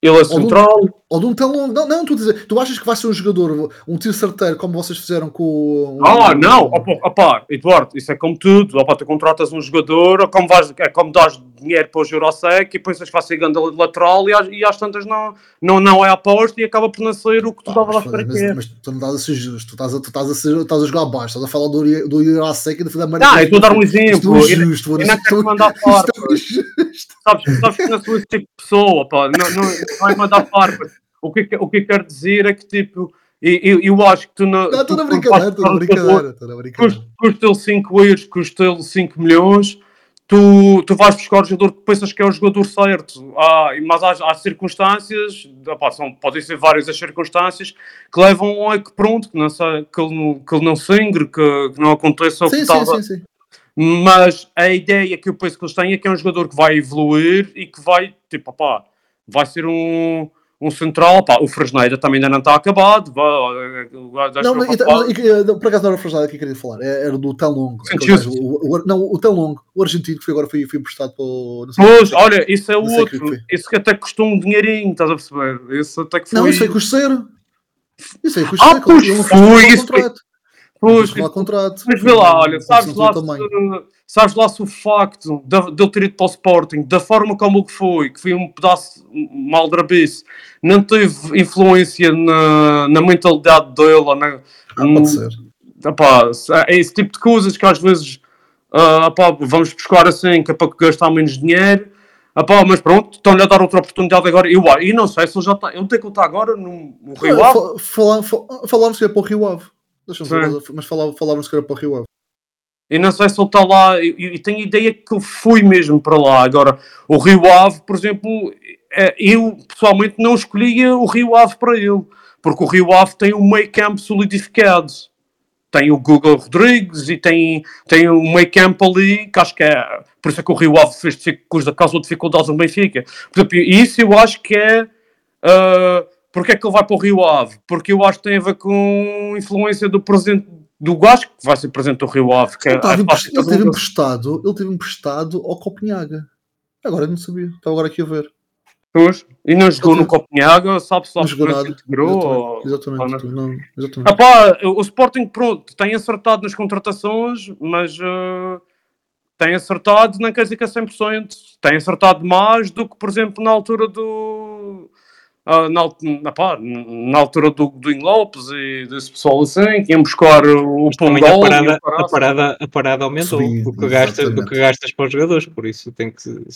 Ele é um- central. Ou de um longo. Não, não, tu, a dizer, tu achas que vai ser um jogador, um tiro certeiro, como vocês fizeram com o. Ah, não, opa, opa, Eduardo, isso é como tudo. Opa, tu contratas um jogador, ou como vais, é como dás dinheiro para o Eurosec e pensas que vai ser grande lateral e às, e às tantas não, não, não é aposta e acaba por não ser o que tu Pá, davas à mas, espera que mas, é. mas tu não estás a ser justo, tu estás a, tu estás a, ser, estás a jogar baixo, estás a falar do, do Irasek e da Fida Não, eu estou a dar um Isto não exemplo. é Eu- justo, eu Boris, não isto quero mandar farpas. é justo. Sabes, sabes que não sou esse tipo de pessoa, pá. Não, não, não é mandar farpas. O que, que- o que eu quero dizer é que, tipo, eu, eu, acho que tu não. Não, estou na brincadeira, estou na brincadeira, estou na brincadeira. custa- Custa-lhe 5 euros, custa-lhe 5 milhões, tu, tu vais buscar o jogador que pensas que é o jogador certo. Ah, mas há, há circunstâncias, opá, são, podem ser várias as circunstâncias, que levam a que pronto, que, não, sa- que, ele, não- que ele não sangre, que, que não aconteça o que Sim, estava. sim, sim, sim. Mas a ideia que eu penso que eles têm é que é um jogador que vai evoluir e que vai, tipo, opá, vai ser um, um central. Opá, o Fresneira também ainda não está acabado. Vai, vai, Não, mas, e que, eh, por acaso não era a frase que eu queria falar, é- era do Tão Longo. O- o- Não, o Tão Longo, o argentino que foi agora foi, foi emprestado para o. Pois, olha, isso é o outro. Isso que até custou um dinheirinho, estás a perceber? Isso até que foi. Não, isso foi custeiro. Isso aí Ah, custeiro. pois ele não foi, isso foi- contrato. Pois, contrato. Mas vê lá, olha, sabes lá, tamanho. Sabes lá se o facto de, ele ter ido para o Sporting, da forma como ele foi, que foi um pedaço mal drabice, não teve influência na, na mentalidade dele, ou na, Ah, pode ser. Epá, é esse tipo de coisas que às vezes epá, vamos buscar assim, que é para gastar menos dinheiro. Epá, mas pronto, estão-lhe a dar outra oportunidade agora. Eu, ah, e não sei se ele já está. Ele tem que estar agora no, no Rio Ave. fa- fala- fa- Falávamos que era para o Rio Ave. Mas falávamos que era para o Rio Ave. E não sei se ele está lá. E, tenho ideia que ele foi mesmo para lá. Agora, o Rio Ave, por exemplo, é, eu pessoalmente não escolhia o Rio Ave para ele. Porque o Rio Ave tem um meio campo solidificado. Tem o Google Rodrigues e tem, tem um meio campo ali que acho que é. Por isso é que o Rio Ave fez, causou dificuldades no Benfica. Por exemplo, isso eu acho que é. ah, porque é que ele vai para o Rio Ave? Porque eu acho que tem a ver com influência do presidente do gajo que vai ser presidente do Rio Ave. Que é, Ele, teve emprestado, ele teve emprestado ao Copenhaga. Agora não sabia, estava agora aqui a ver. Pois. E não jogou no Copenhaga, sabe-se lá se integrou. ou- Exatamente, ou exatamente. não. exatamente. Ah pá, o Sporting, pronto, tem acertado nas contratações, mas eh, tem acertado, não quer dizer que é 100%. Tem acertado mais do que, por exemplo, na altura do. Ah, na, na, pá, na altura do, do In Lopes e desse pessoal assim, que iam buscar o a Pondol e parada, o a parada, a parada aumentou Sim, do, que gastas, que gastas para os jogadores, por isso tem que.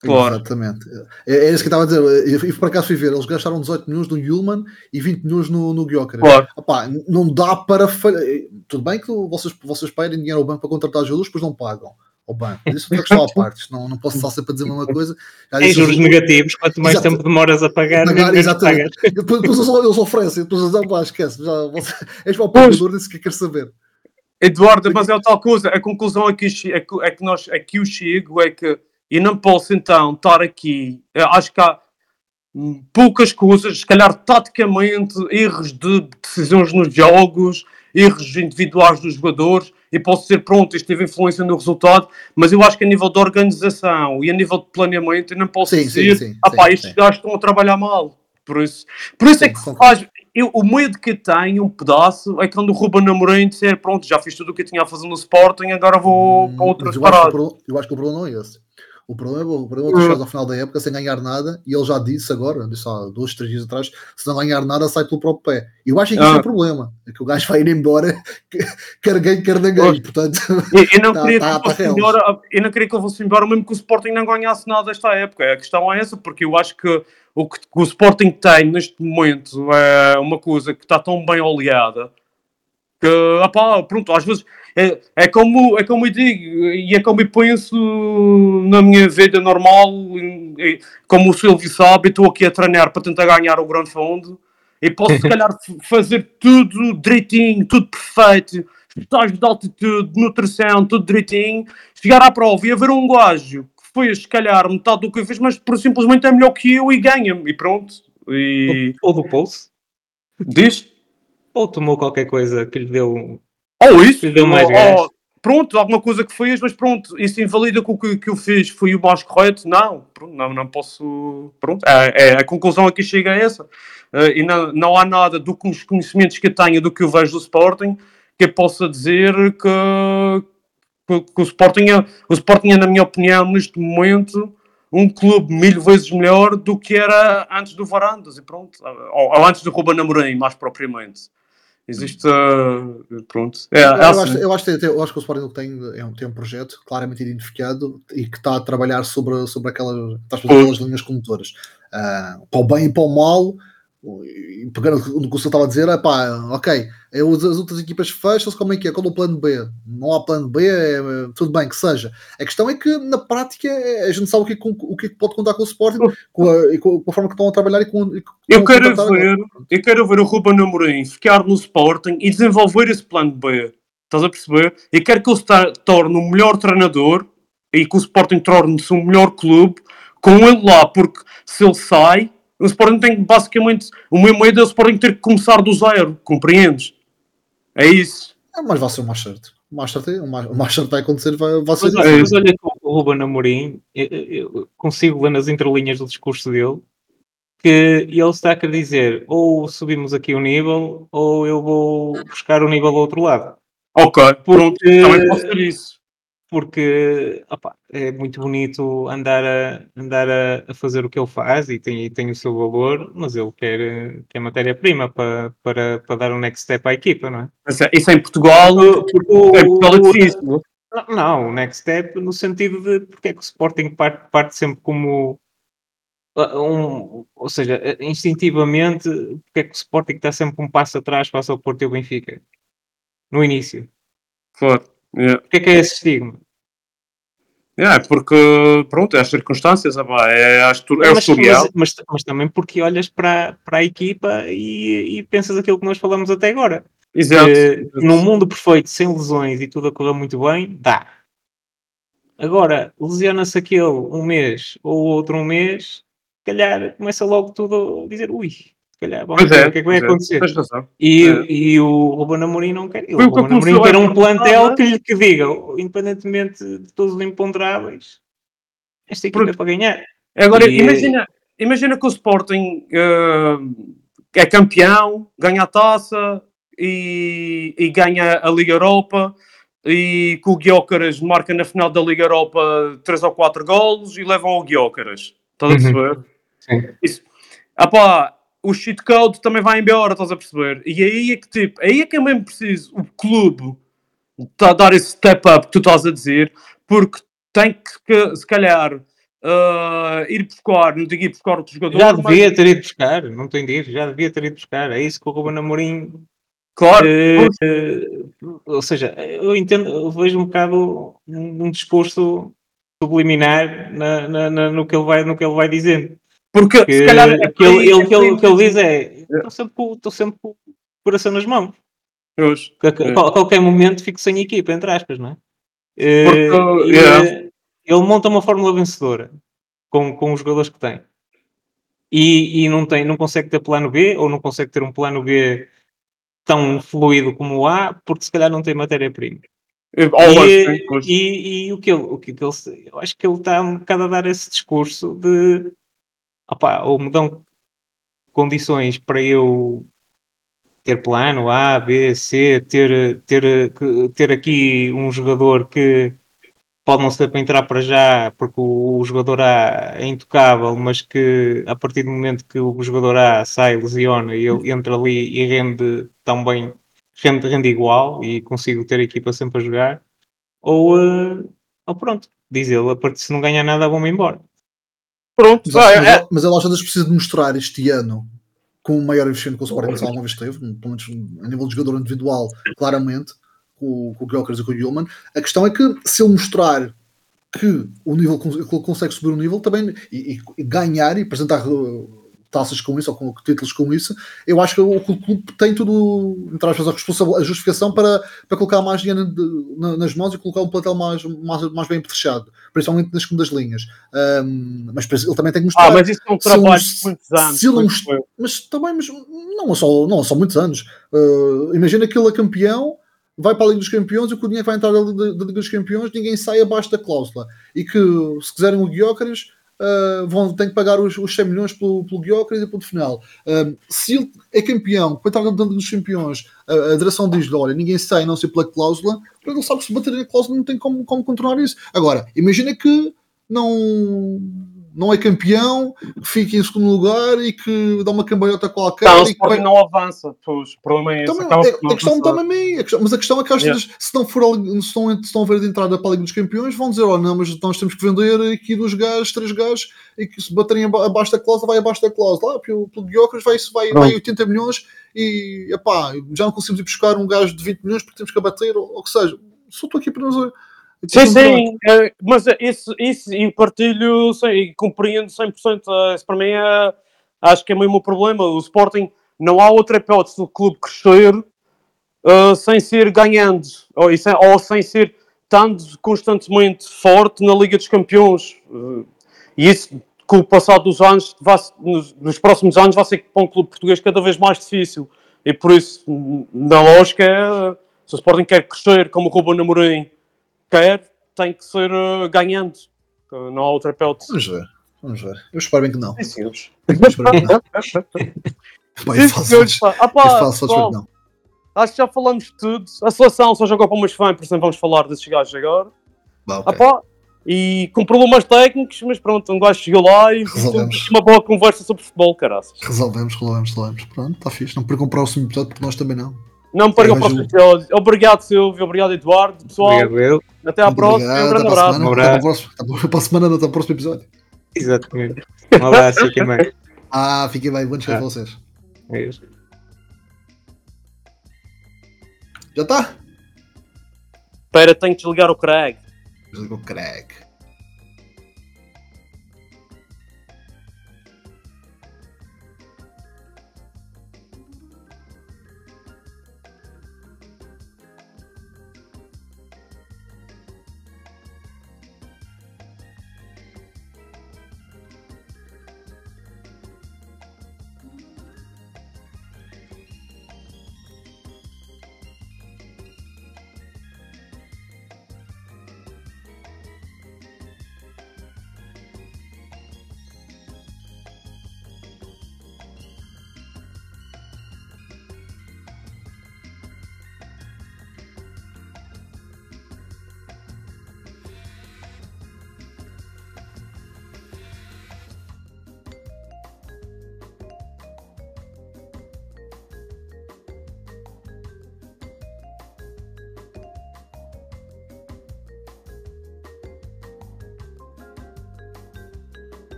Claro. Exatamente. É, é isso que eu estava a dizer. Eu, eu por acaso fui ver, eles gastaram 18 milhões no Yulman e 20 milhões no, no Gyökeres. Claro. Não dá para falhar. Tudo bem que vocês, vocês pedem dinheiro ao banco para contratar jogadores, depois não pagam ao banco. Mas Isso é uma questão à parte. Não, não posso estar sempre a dizer a mesma coisa. Tem disse- juros negativos, quanto mais Exato. tempo demoras a pagar, Pagar, exatamente. pagas. Depois, depois eles, eles oferecem, depois eles dão, pá, esquece. Já, você, és para o pagador, disse que quer saber. Eduardo, mas é tal coisa. A conclusão aqui é que, é que nós aqui o chego é que eu não posso então estar aqui. Eu acho que há poucas coisas, se calhar taticamente, erros de decisões nos jogos, erros individuais dos jogadores, e posso dizer, pronto, isto teve influência no resultado, mas eu acho que a nível de organização e a nível de planeamento, eu não posso Sim, dizer, sim, ah pá, estes gajos estão a trabalhar mal. Por isso, por isso é que faz, eu, o medo que eu tenho, um pedaço, é quando o Ruben Amorim disser, pronto, já fiz tudo o que eu tinha a fazer no Sporting, agora vou para outras Hum, Mas eu, acho que o paradas. eu acho que o problema não é esse. O problema, o problema é que tu chegas ao final da época sem ganhar nada e ele já disse agora, disse há dois, três dias atrás, se não ganhar nada sai pelo próprio pé. E eu acho que isso é Ah. o problema. É que o gajo vai ir embora, que- quer ganhe, quer não ganhe. Portanto, Eu, eu não Tá- queria tá- que tá embora, eu não queria que ele fosse embora, mesmo que o Sporting não ganhasse nada esta época. A questão é essa, porque eu acho que o que o Sporting tem neste momento é uma coisa que está tão bem oleada que, ah pá, pronto, às vezes é, é, como, é como eu digo e é como eu penso na minha vida normal, como o Silvio sabe, estou aqui a treinar para tentar ganhar o grande fundo e posso se calhar fazer tudo direitinho, tudo perfeito, estágio de altitude, nutrição, tudo direitinho, chegar à prova e haver um gajo que fez se calhar metade do que eu fiz, mas por simplesmente é melhor que eu e ganha-me e pronto. E Ou do pulso, diz ou tomou qualquer coisa que lhe deu. Ou isso, Lhe deu mais ou- ou- pronto, alguma coisa que fez, mas pronto, isso invalida que o que, que eu fiz foi o mais correto? Não, pronto, não, não posso. Pronto, é, é, a conclusão aqui chega a essa. Eh, e não, não há nada do que os conhecimentos que eu tenho do que eu vejo do Sporting que eu possa dizer que, que, que o, Sporting é, o Sporting é, na minha opinião, neste momento, um clube mil vezes melhor do que era antes do Varandas e pronto, ou, ou antes do Ruben Amorim, mais propriamente. Existe, uh, pronto. É, eu, é assim. acho, eu, acho, eu acho que o Sporting tem, é um, tem um projeto claramente identificado e que está a trabalhar sobre, sobre aquelas, aquelas linhas condutoras. Ah, para o bem e para o mal, e pegando no que o senhor estava a dizer, é pá, ok, é, os- as outras equipas fecham-se, como é que é? Qual é o plano B? Não há plano B, é, é, tudo bem que seja. A questão é que na prática é- a gente sabe o que, é o que é pode contar com o Sporting com a, e com, a forma que estão a trabalhar e com, e com Eu quero ver, eu quero ver o Ruben Amorim ficar no Sporting e desenvolver esse plano B. Estás a perceber? Eu quero que ele se torne o melhor treinador e que o Sporting torne-se um melhor clube com ele lá, porque se ele sai, o Sporting tem que basicamente, o meu medo é o Sporting ter que começar do zero, compreendes? É isso. É, mas vai ser o mais certo. O mais certo, é- o mais, o mais certo vai acontecer, vai, vai ser Mas, isso. olha- mas olha que o Ruben Amorim, eu, eu consigo ler nas entrelinhas do discurso dele que ele está a querer dizer ou subimos aqui o nível ou eu vou buscar o nível do outro lado. Ok, pronto, Porque, também posso ser isso. porque opá, é muito bonito andar, a, andar a, a fazer o que ele faz e tem, e tem o seu valor, mas ele quer, quer matéria-prima para, para, para dar um next step à equipa, não é? É- Isso é em Portugal, Porque o- em Portugal é o- difícil. Não, não, o next step no sentido de porque é que o Sporting parte, parte sempre como uh, um, ou seja, uh, instintivamente, porque é que o Sporting está sempre um passo atrás face ao Porto e ao Benfica no início. Claro. Yeah. Porque é que é esse estigma? Yeah, porque, pronto, é as circunstâncias, é, histo- é o mas, historial. mas, mas- mas também porque olhas para, para a equipa e, e pensas aquilo que nós falamos até agora. Exato. que num mundo perfeito, sem lesões e tudo a correr muito bem, dá. Agora, lesiona-se aquele um mês ou outro um mês, se calhar começa logo tudo a dizer ui, calhar vamos ver é, o que é que vai é, acontecer. E, É. e o Ruben Amorim não quer. Foi o Ruben Amorim quer um plantel que lhe que diga, independentemente de todos os imponderáveis, esta equipa é para ganhar. Agora, E- imagina, imagina que o Sporting eh, é campeão, ganha a taça e, e ganha a Liga Europa e que o Guiócaras marca na final da Liga Europa 3 ou 4 golos e levam ao Guiócaras. Estás a Uhum. perceber? Sim. Isso. Ah pá, o cheat code também vai embora, estás a perceber? E aí é que tipo, aí é que é mesmo preciso o clube tá dar esse step up que tu estás a dizer, porque tem que, se calhar ah, ir buscar, não digo ir buscar outro jogador, Já mas- devia ter ido buscar, não de ir, já devia ter ido buscar. É isso que o Ruben Amorim claro, eh, ou seja, eu entendo, eu vejo um bocado um, um discurso subliminar na, na- na- no, que ele vai, no que ele vai dizendo. Porque Que, se calhar é que ele, ele- é que ele- ele diz é: estou sempre, com- estou sempre com o coração nas mãos. Pois. A, É. qual- a qualquer momento fico sem equipa, entre aspas, não é? Eh, Porque, e, yeah. eh, ele monta uma fórmula vencedora com, com os jogadores que tem. E, e não, tem, não consegue ter plano B, ou não consegue ter um plano B tão fluido como o A, porque se calhar não tem matéria-prima. Ou E, e, e o que ele, o que que ele, eu acho que ele está um bocado a dar esse discurso de opá, ou me dão condições para eu ter plano A, B, C, ter, ter, ter aqui um jogador que pode não ser para entrar para já, porque o, o jogador A é intocável, mas que a partir do momento que o jogador A sai, lesiona e ele entra ali e rende tão bem, rende, rende igual e consigo ter a equipa sempre a jogar, ou, eh, ou pronto, diz ele, a partir se não ganhar nada, vão-me embora. Pronto, Mas, ah, é- mas, mas ele às vezes precisa de mostrar este ano com o maior investimento que o Sporting alguma vez teve, pelo menos a nível de jogador individual, claramente, com, com o Gyökeres e com o Yulman. A questão é que se ele mostrar que o nível que ele consegue subir o nível também e, e ganhar e apresentar uh, taças com isso ou com títulos com isso, eu acho que o clube tem tudo, entre aspas, a, a justificação para, para colocar mais dinheiro nas mãos e colocar um plantel mais, mais, mais bem fechado, principalmente nas segundas linhas. Um, mas ele também tem que mostrar. ah, mas isso é um trabalho de muitos anos. se ele mas também mas não só, não só muitos anos. Uh, imagina que ele é campeão vai para a Liga dos Campeões e o dinheiro vai entrar da, Liga dos Campeões, ninguém sai abaixo da cláusula. E que se quiserem o Guiócaras, uh, vão ter que pagar os, os 100 milhões pelo, pelo Guiócaras e ponto final. Um, se ele é campeão, vai estar da Liga dos Campeões, a, a direção diz-lhe: olha, ninguém sai a não ser pela cláusula, ele sabe que se bater na cláusula não tem como, como contornar isso. Agora, imagina que não. Não é campeão, que fica em segundo lugar e que dá uma cambalhota qualquer. Então, o que vai- Sporting não avança. Pois, o problema é esse. também, acaba é- a questão também é, a questão- mas a questão é que às Yeah. vezes, se não for a se estão, se estão a ver de entrada para a Liga dos Campeões, vão dizer: oh não, mas nós temos que vender aqui dois gajos, três gajos, e que se baterem aba- abaixo da cláusula, vai abaixo da cláusula. Ah, pelo, pelo vai, vai, vai Pronto. 80 milhões e epá, já não conseguimos ir buscar um gajo de 20 milhões porque temos que abater, ou o que seja. Só estou aqui para nos. Sim, sim, é, mas é isso, isso e partilho sem- e compreendo 100%. é, Isso para mim é, acho que é mesmo o problema. O Sporting não há outra hipótese do clube crescer ah, sem ser ganhando ou, sem, ou sem ser estando constantemente forte na Liga dos Campeões. Ah, e isso, com o passar dos anos, vai, nos, nos próximos anos, vai ser para um clube português cada vez mais difícil. E por isso, na lógica, é, se o Sporting quer crescer como o Ruben Amorim quer, tem que ser eh, ganhando. Não há outra hipótese. Vamos ver, vamos ver. Eu espero bem que não. Sim, senhores. Eu espero bem que não. Pá, eu Sim, faço senhores, todos- pá. Ah, pá, eu faço todos pessoal, que não. acho que já falamos de tudo. A seleção só jogou para umas fãs, por isso não vamos falar desses gajos agora. Bah, Ah, ok. pá, e com problemas técnicos, mas pronto, um gajo chegou lá e Resolvemos. uma boa conversa sobre futebol, caraças. Resolvemos, resolvemos, resolvemos. Pronto, está fixe. Não percam o próximo episódio porque nós também não. Não me percam para mas o episódio. Obrigado, Silvio. Obrigado, Eduardo. Pessoal, Obrigado, eu. até à próxima. Obrigado, Um grande abraço. semana. Um abraço. até para a semana, até o próximo episódio. Exatamente. Um abraço, fiquem bem. Ah, fiquem bem, bom descanso Ah. a vocês. É isso. Já está? Espera, tenho que desligar o Craig. Desligou o crack.